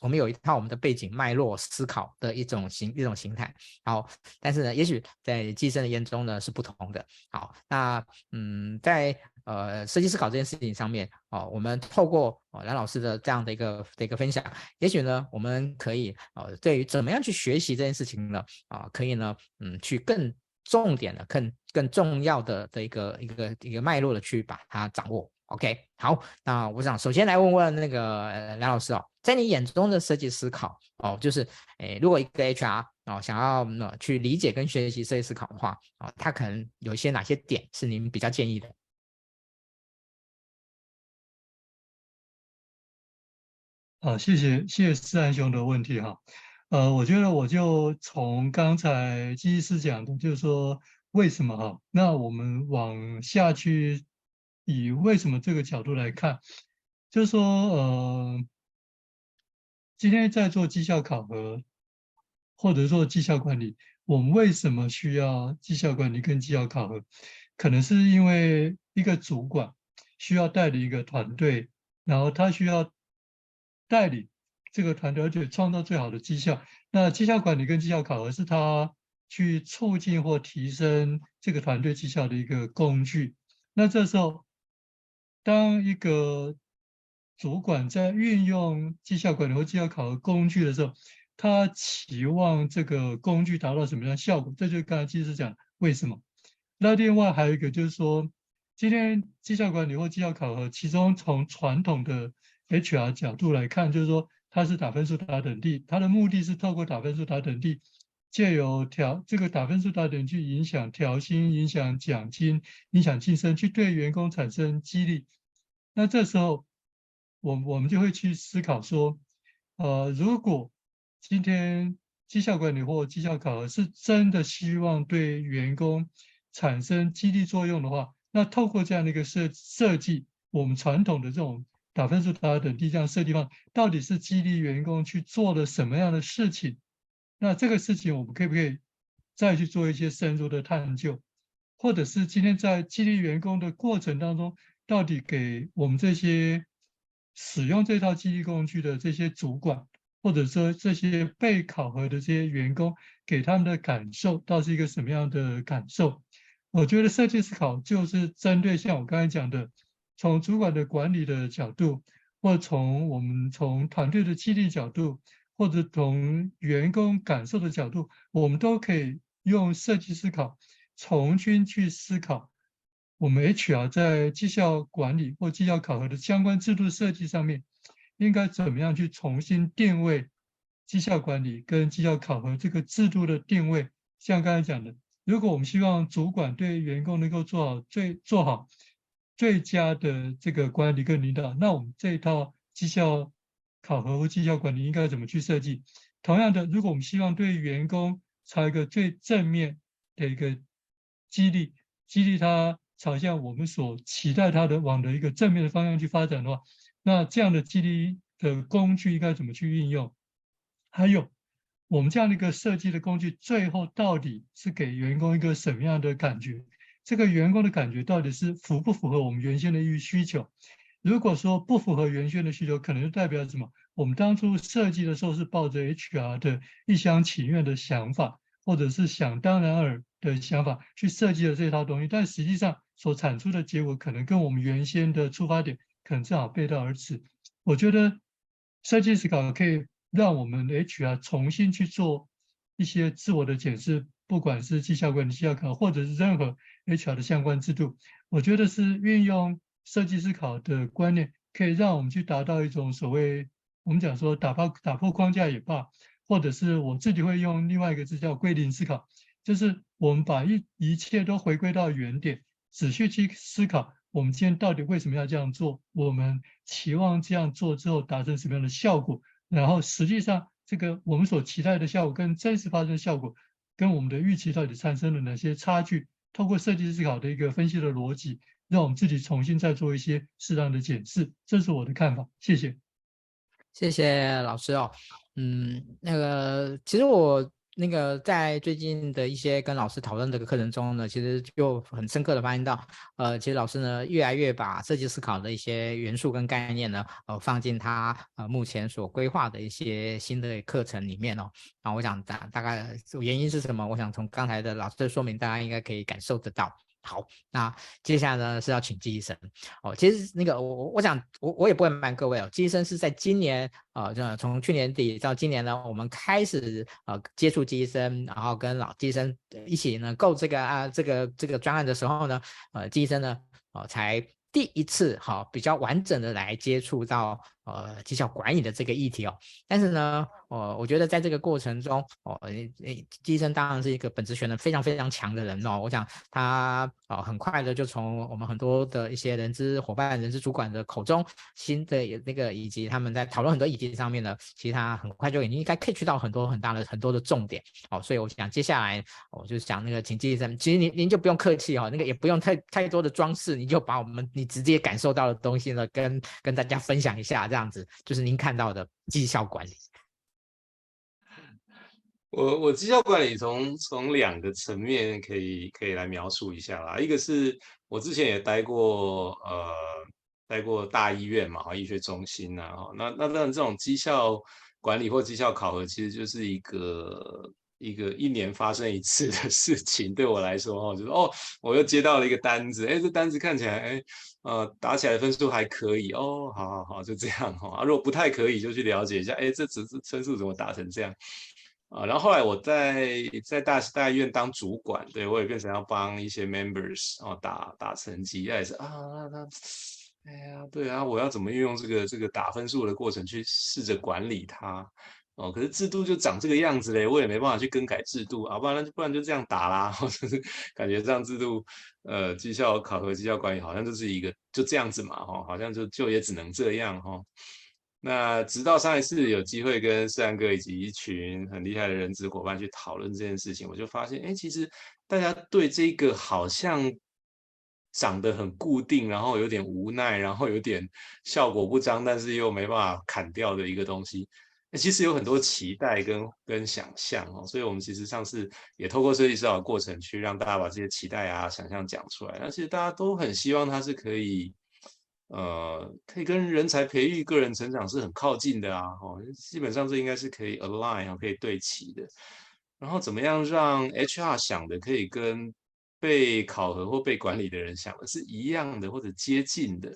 我们有一套我们的背景脉络思考的一种形一种形态。好，但是呢，也许在季医生的眼中呢是不同的。好，那嗯，在。呃，设计思考这件事情上面，哦，我们透过哦蓝老师的这样的一个的一个分享，也许呢，我们可以呃，对于怎么样去学习这件事情呢，啊，可以呢，嗯，去更重点的、更更重要的的一个一个一个脉络的去把它掌握。OK，好，那我想首先来问问那个梁老师哦，在你眼中的设计思考哦，就是诶，如果一个 HR 哦想要呢去理解跟学习设计思考的话，啊，他可能有一些哪些点是您比较建议的？好，谢谢谢谢思然兄的问题哈，呃，我觉得我就从刚才季医师讲的，就是说为什么哈，那我们往下去以为什么这个角度来看，就是说呃，今天在做绩效考核或者做绩效管理，我们为什么需要绩效管理跟绩效考核？可能是因为一个主管需要带领一个团队，然后他需要。带领这个团队，而且创造最好的绩效。那绩效管理跟绩效考核是他去促进或提升这个团队绩效的一个工具。那这时候，当一个主管在运用绩效管理或绩效考核工具的时候，他期望这个工具达到什么样的效果？这就是刚才其实讲为什么。那另外还有一个就是说，今天绩效管理或绩效考核，其中从传统的 HR 角度来看，就是说，它是打分数打等第，它的目的是透过打分数打等第，借由调这个打分数打等去影响调薪、影响奖金、影响晋升，去对员工产生激励。那这时候，我我们就会去思考说，呃，如果今天绩效管理或绩效考核是真的希望对员工产生激励作用的话，那透过这样的一个设设计，我们传统的这种。打分数打等第这样设计方，到底是激励员工去做了什么样的事情？那这个事情我们可不可以再去做一些深入的探究？或者是今天在激励员工的过程当中，到底给我们这些使用这套激励工具的这些主管，或者说这些被考核的这些员工，给他们的感受，到底是一个什么样的感受？我觉得设计思考就是针对像我刚才讲的。从主管的管理的角度，或从我们从团队的激励角度，或者从员工感受的角度，我们都可以用设计思考重新去思考我们 HR 在绩效管理或绩效考核的相关制度设计上面，应该怎么样去重新定位绩效管理跟绩效考核这个制度的定位？像刚才讲的，如果我们希望主管对员工能够做好最做好最佳的这个管理跟领导，那我们这一套绩效考核或绩效管理应该怎么去设计？同样的，如果我们希望对员工朝一个最正面的一个激励，激励他。朝向我们所期待他的往的一个正面的方向去发展的话，那这样的激励的工具应该怎么去运用？还有，我们这样的一个设计的工具，最后到底是给员工一个什么样的感觉？这个员工的感觉到底是符不符合我们原先的预需求？如果说不符合原先的需求，可能就代表什么？我们当初设计的时候是抱着 HR 的一厢情愿的想法，或者是想当然尔的想法去设计了这套东西，但实际上。所产出的结果可能跟我们原先的出发点可能正好背道而驰。我觉得设计思考可以让我们 HR 重新去做一些自我的检视，不管是绩效管理、绩效考，或者是任何 HR 的相关制度，我觉得是运用设计思考的观念，可以让我们去达到一种所谓我们讲说打破打破框架也罢，或者是我自己会用另外一个字叫归零思考，就是我们把一一切都回归到原点。仔细去思考，我们今天到底为什么要这样做？我们期望这样做之后达成什么样的效果？然后实际上，这个我们所期待的效果跟真实发生的效果，跟我们的预期到底产生了哪些差距？透过设计思考的一个分析的逻辑，让我们自己重新再做一些适当的检视。这是我的看法。谢谢，谢谢老师哦。嗯，那个其实我。那个在最近的一些跟老师讨论这个课程中呢，其实就很深刻的发现到，呃，其实老师呢越来越把设计思考的一些元素跟概念呢，呃，放进他呃目前所规划的一些新的课程里面哦。然后我想大大概原因是什么？我想从刚才的老师的说明，大家应该可以感受得到。好，那接下来呢是要请季医生哦。其实那个我我想我我也不会瞒各位哦，季医生是在今年呃，就从去年底到今年呢，我们开始呃接触季医生，然后跟老季医生一起呢构这个啊这个这个专案的时候呢，呃季医生呢呃才第一次好、哦、比较完整的来接触到呃绩效管理的这个议题哦。但是呢。哦，我觉得在这个过程中，哦，诶，季医生当然是一个本职学能非常非常强的人哦。我想他哦，很快的就从我们很多的一些人资伙伴、人资主管的口中，新的那个以及他们在讨论很多议题上面呢，其实他很快就已经应该 catch 到很多很大的很多的重点哦。所以我想接下来我就想那个请季医生，其实您您就不用客气、哦，那个也不用太太多的装饰，你就把我们你直接感受到的东西呢，跟跟大家分享一下，这样样子就是您看到的绩效管理。<laughs> 我我绩效管理从从两个层面可以可以来描述一下啦，一个是我之前也待过呃待过大医院嘛，哈医学中心呐，哈那那当然这种绩效管理或绩效考核其实就是一个一个一年发生一次的事情，对我来说哈就是哦我又接到了一个单子，哎这单子看起来哎呃打起来的分数还可以哦，好好好就这样哈，如果不太可以就去了解一下，哎这只是分数怎么打成这样。啊，然后后来我在在大大医院当主管，对我也变成要帮一些 members 哦打打成绩，也是啊，那哎呀，对啊，我要怎么运用这个这个打分数的过程去试着管理它哦？可是制度就长这个样子嘞，我也没办法去更改制度啊，不然不然就这样打啦，<laughs> 或者是感觉这样制度呃绩效考核、绩效管理好像就是一个就这样子嘛，哈，好像就就也只能这样哈。那直到上一次有机会跟世安哥以及一群很厉害的人资伙伴去讨论这件事情，我就发现，哎，其实大家对这个好像长得很固定，然后有点无奈，然后有点效果不彰，但是又没办法砍掉的一个东西，其实有很多期待跟跟想象哦。所以我们其实上次也透过设计思考的过程，去让大家把这些期待啊、想象讲出来。那其实大家都很希望它是可以。呃，可以跟人才培育、个人成长是很靠近的啊，哦，基本上这应该是可以 align 啊，可以对齐的。然后怎么样让 HR 想的可以跟被考核或被管理的人想的是一样的或者接近的？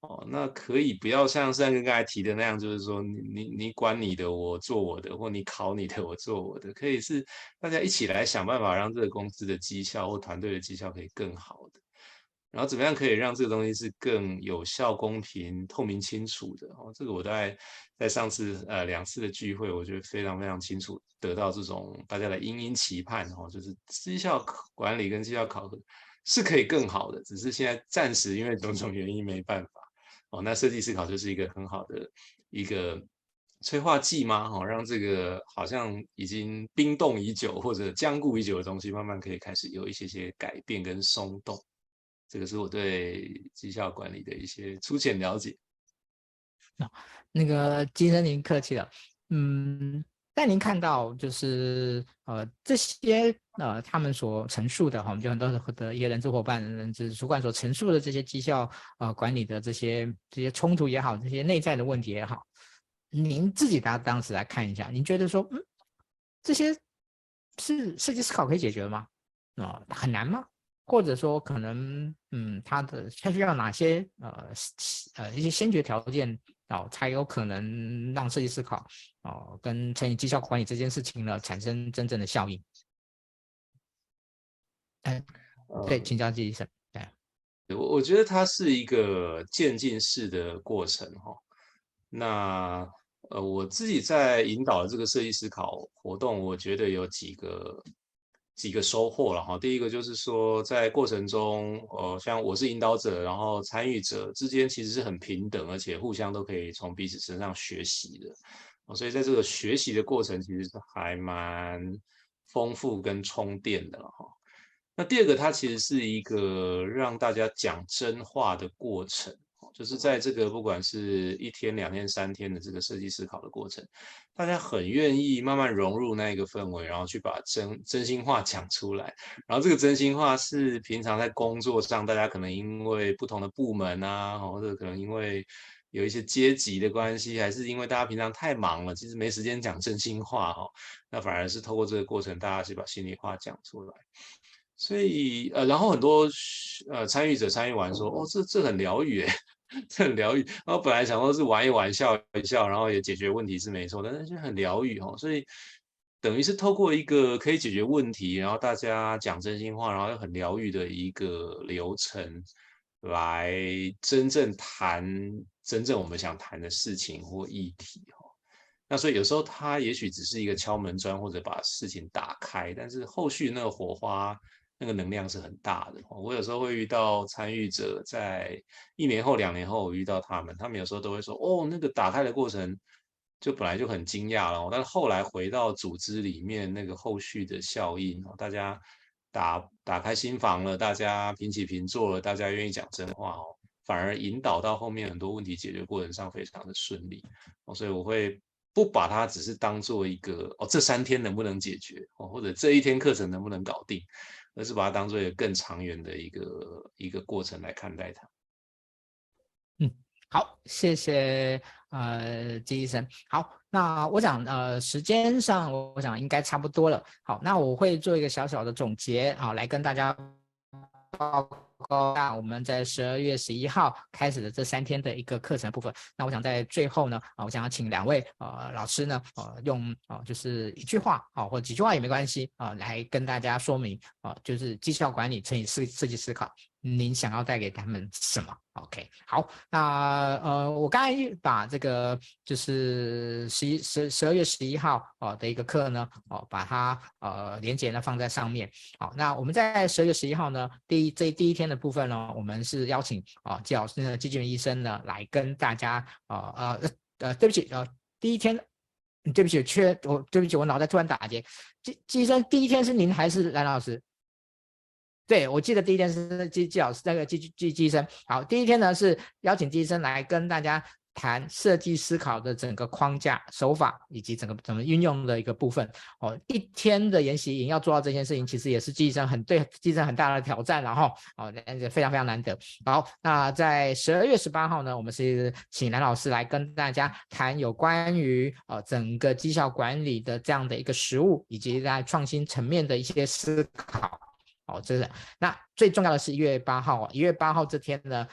哦，那可以不要像上个刚才提的那样，就是说你你你管你的，我做我的，或你考你的，我做我的，可以是大家一起来想办法让这个公司的绩效或团队的绩效可以更好的。然后怎么样可以让这个东西是更有效、公平、透明、清楚的？哦，这个我大概在上次呃两次的聚会，我觉得非常非常清楚得到这种大家的殷殷期盼哦，就是绩效管理跟绩效考核是可以更好的，只是现在暂时因为种种原因没办法哦。那设计思考就是一个很好的一个催化剂吗？哦，让这个好像已经冰冻已久或者僵固已久的东西，慢慢可以开始有一些些改变跟松动。这个是我对绩效管理的一些粗浅了解。那那个金生您客气了，嗯，但您看到就是呃这些呃他们所陈述的哈，我们就很多的一些人资伙伴、人资主管所陈述的这些绩效呃管理的这些这些冲突也好，这些内在的问题也好，您自己当当时来看一下，您觉得说嗯这些是设计思考可以解决吗？啊、很难吗？或者说，可能，嗯，他的他需要哪些呃呃一些先决条件哦，才有可能让设计思考哦跟参与绩效管理这件事情呢产生真正的效应？哎，对，请教季医生。对，我我觉得它是一个渐进式的过程哈。那呃，我自己在引导的这个设计思考活动，我觉得有几个。几个收获了哈，第一个就是说，在过程中，呃，像我是引导者，然后参与者之间其实是很平等，而且互相都可以从彼此身上学习的，所以在这个学习的过程，其实是还蛮丰富跟充电的哈。那第二个，它其实是一个让大家讲真话的过程。就是在这个不管是一天、两天、三天的这个设计思考的过程，大家很愿意慢慢融入那一个氛围，然后去把真真心话讲出来。然后这个真心话是平常在工作上，大家可能因为不同的部门啊，或者可能因为有一些阶级的关系，还是因为大家平常太忙了，其实没时间讲真心话哈。那反而是透过这个过程，大家去把心里话讲出来。所以呃，然后很多呃参与者参与完说，哦，这这很疗愈。<laughs> 这很疗愈，然后本来想说是玩一玩，笑一笑，然后也解决问题是没错，但是就很疗愈哦。所以等于是透过一个可以解决问题，然后大家讲真心话，然后又很疗愈的一个流程，来真正谈真正我们想谈的事情或议题哈。那所以有时候它也许只是一个敲门砖，或者把事情打开，但是后续那个火花。那个能量是很大的。我有时候会遇到参与者，在一年后、两年后，我遇到他们，他们有时候都会说：“哦，那个打开的过程就本来就很惊讶了。”但是后来回到组织里面，那个后续的效应，大家打打开心房了，大家平起平坐了，大家愿意讲真话哦，反而引导到后面很多问题解决过程上非常的顺利。所以我会不把它只是当做一个哦，这三天能不能解决哦，或者这一天课程能不能搞定。而是把它当做一个更长远的一个一个过程来看待它。嗯，好，谢谢呃，季医生。好，那我想呃，时间上我想应该差不多了。好，那我会做一个小小的总结，好，来跟大家报哦那我们在十二月十一号开始的这三天的一个课程部分。那我想在最后呢，啊，我想要请两位呃老师呢，呃，用啊就是一句话啊或者几句话也没关系啊，来跟大家说明啊，就是绩效管理乘以设设计思考。您想要带给他们什么？OK，好，那呃，我刚才把这个就是十一十十二月十一号哦的一个课呢，哦，把它呃连接呢放在上面。好，那我们在十二月十一号呢，第一这第一天的部分呢，我们是邀请啊季老师呢，季俊医生呢来跟大家啊呃呃对不起呃第一天对不起缺我对不起我脑袋突然打结，季季医生第一天是您还是蓝老师？对，我记得第一天是季季老师那个季季季医生。好，第一天呢是邀请季医生来跟大家谈设计思考的整个框架、手法以及整个怎么运用的一个部分。哦，一天的研习营要做到这件事情，其实也是季医生很对季医生很大的挑战，然后哦，非常非常难得。好，那在十二月十八号呢，我们是请蓝老师来跟大家谈有关于呃整个绩效管理的这样的一个实务，以及在创新层面的一些思考。哦，这是那最重要的是一月八号，一月八号这天呢，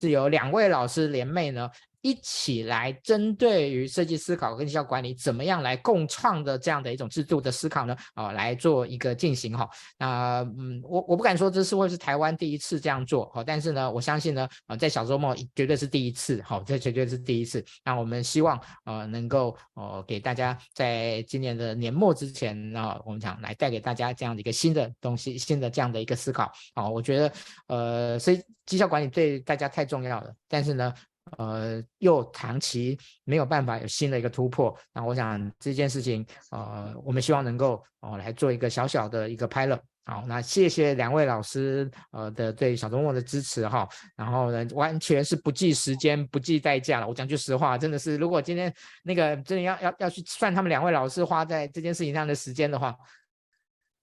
是有两位老师联袂呢，一起来针对于设计思考跟绩效管理，怎么样来共创的这样的一种制度的思考呢？啊，来做一个进行哈。那嗯，我我不敢说这是会是台湾第一次这样做哈，但是呢，我相信呢，呃，在小周末绝对是第一次，好，这绝对是第一次。那我们希望呃能够呃给大家在今年的年末之前啊，我们想来带给大家这样的一个新的东西，新的这样的一个思考啊。我觉得呃，所以绩效管理对大家太重要了，但是呢。呃，又长期没有办法有新的一个突破，那我想这件事情，呃，我们希望能够哦、呃、来做一个小小的一个 pilot。好，那谢谢两位老师呃的对小周末的支持哈，然后呢，完全是不计时间、不计代价了。我讲句实话，真的是，如果今天那个真的要要要去算他们两位老师花在这件事情上的时间的话，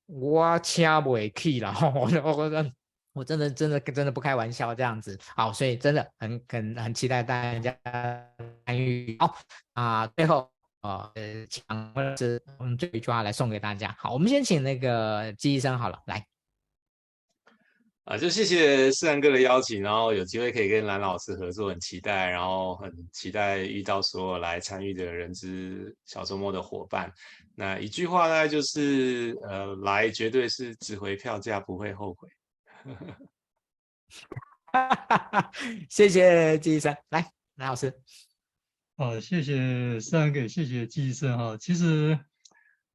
我掐不回去了，我我我。我真的真的真的不开玩笑这样子，好，所以真的很很很期待大家参与。好啊，最后呃，强是用这一句话来送给大家。好，我们先请那个季医生好了，来啊，就谢谢世安哥的邀请，然后有机会可以跟蓝老师合作，很期待，然后很期待遇到所有来参与的人之小周末的伙伴。那一句话大概就是，呃，来绝对是值回票价，不会后悔。哈哈哈谢谢季医生，来，蓝老师。好，谢谢三个，谢谢季医生哈。其实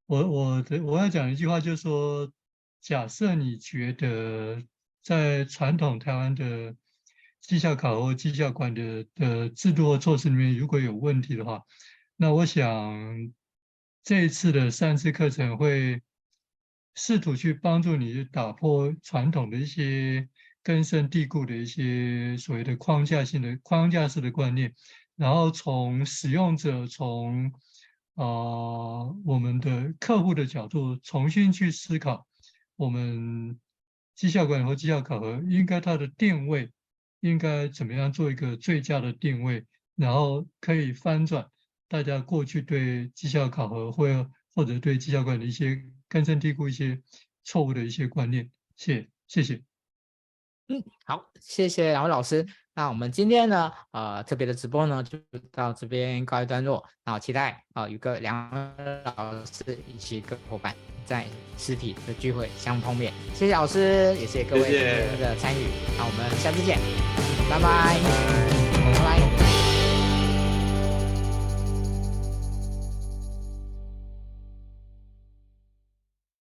我我的我要讲一句话，就是说，假设你觉得在传统台湾的绩效考核、绩效管理的制度或措施里面如果有问题的话，那我想这一次的三次课程会。试图去帮助你打破传统的一些根深蒂固的一些所谓的框架性的框架式的观念，然后从使用者从啊、我们的客户的角度重新去思考我们绩效管理和绩效考核应该它的定位应该怎么样做一个最佳的定位，然后可以翻转大家过去对绩效考核或或者对绩效管理的一些。根深蒂固一些错误的一些观念，谢谢谢。嗯，好，谢谢两位老师。那我们今天呢，呃，特别的直播呢，就到这边告一段落。那我期待啊，与各两位老师以及各伙伴在实体的聚会相碰面。谢谢老师，也谢谢各位的参与。那我们下次见，拜拜。拜拜。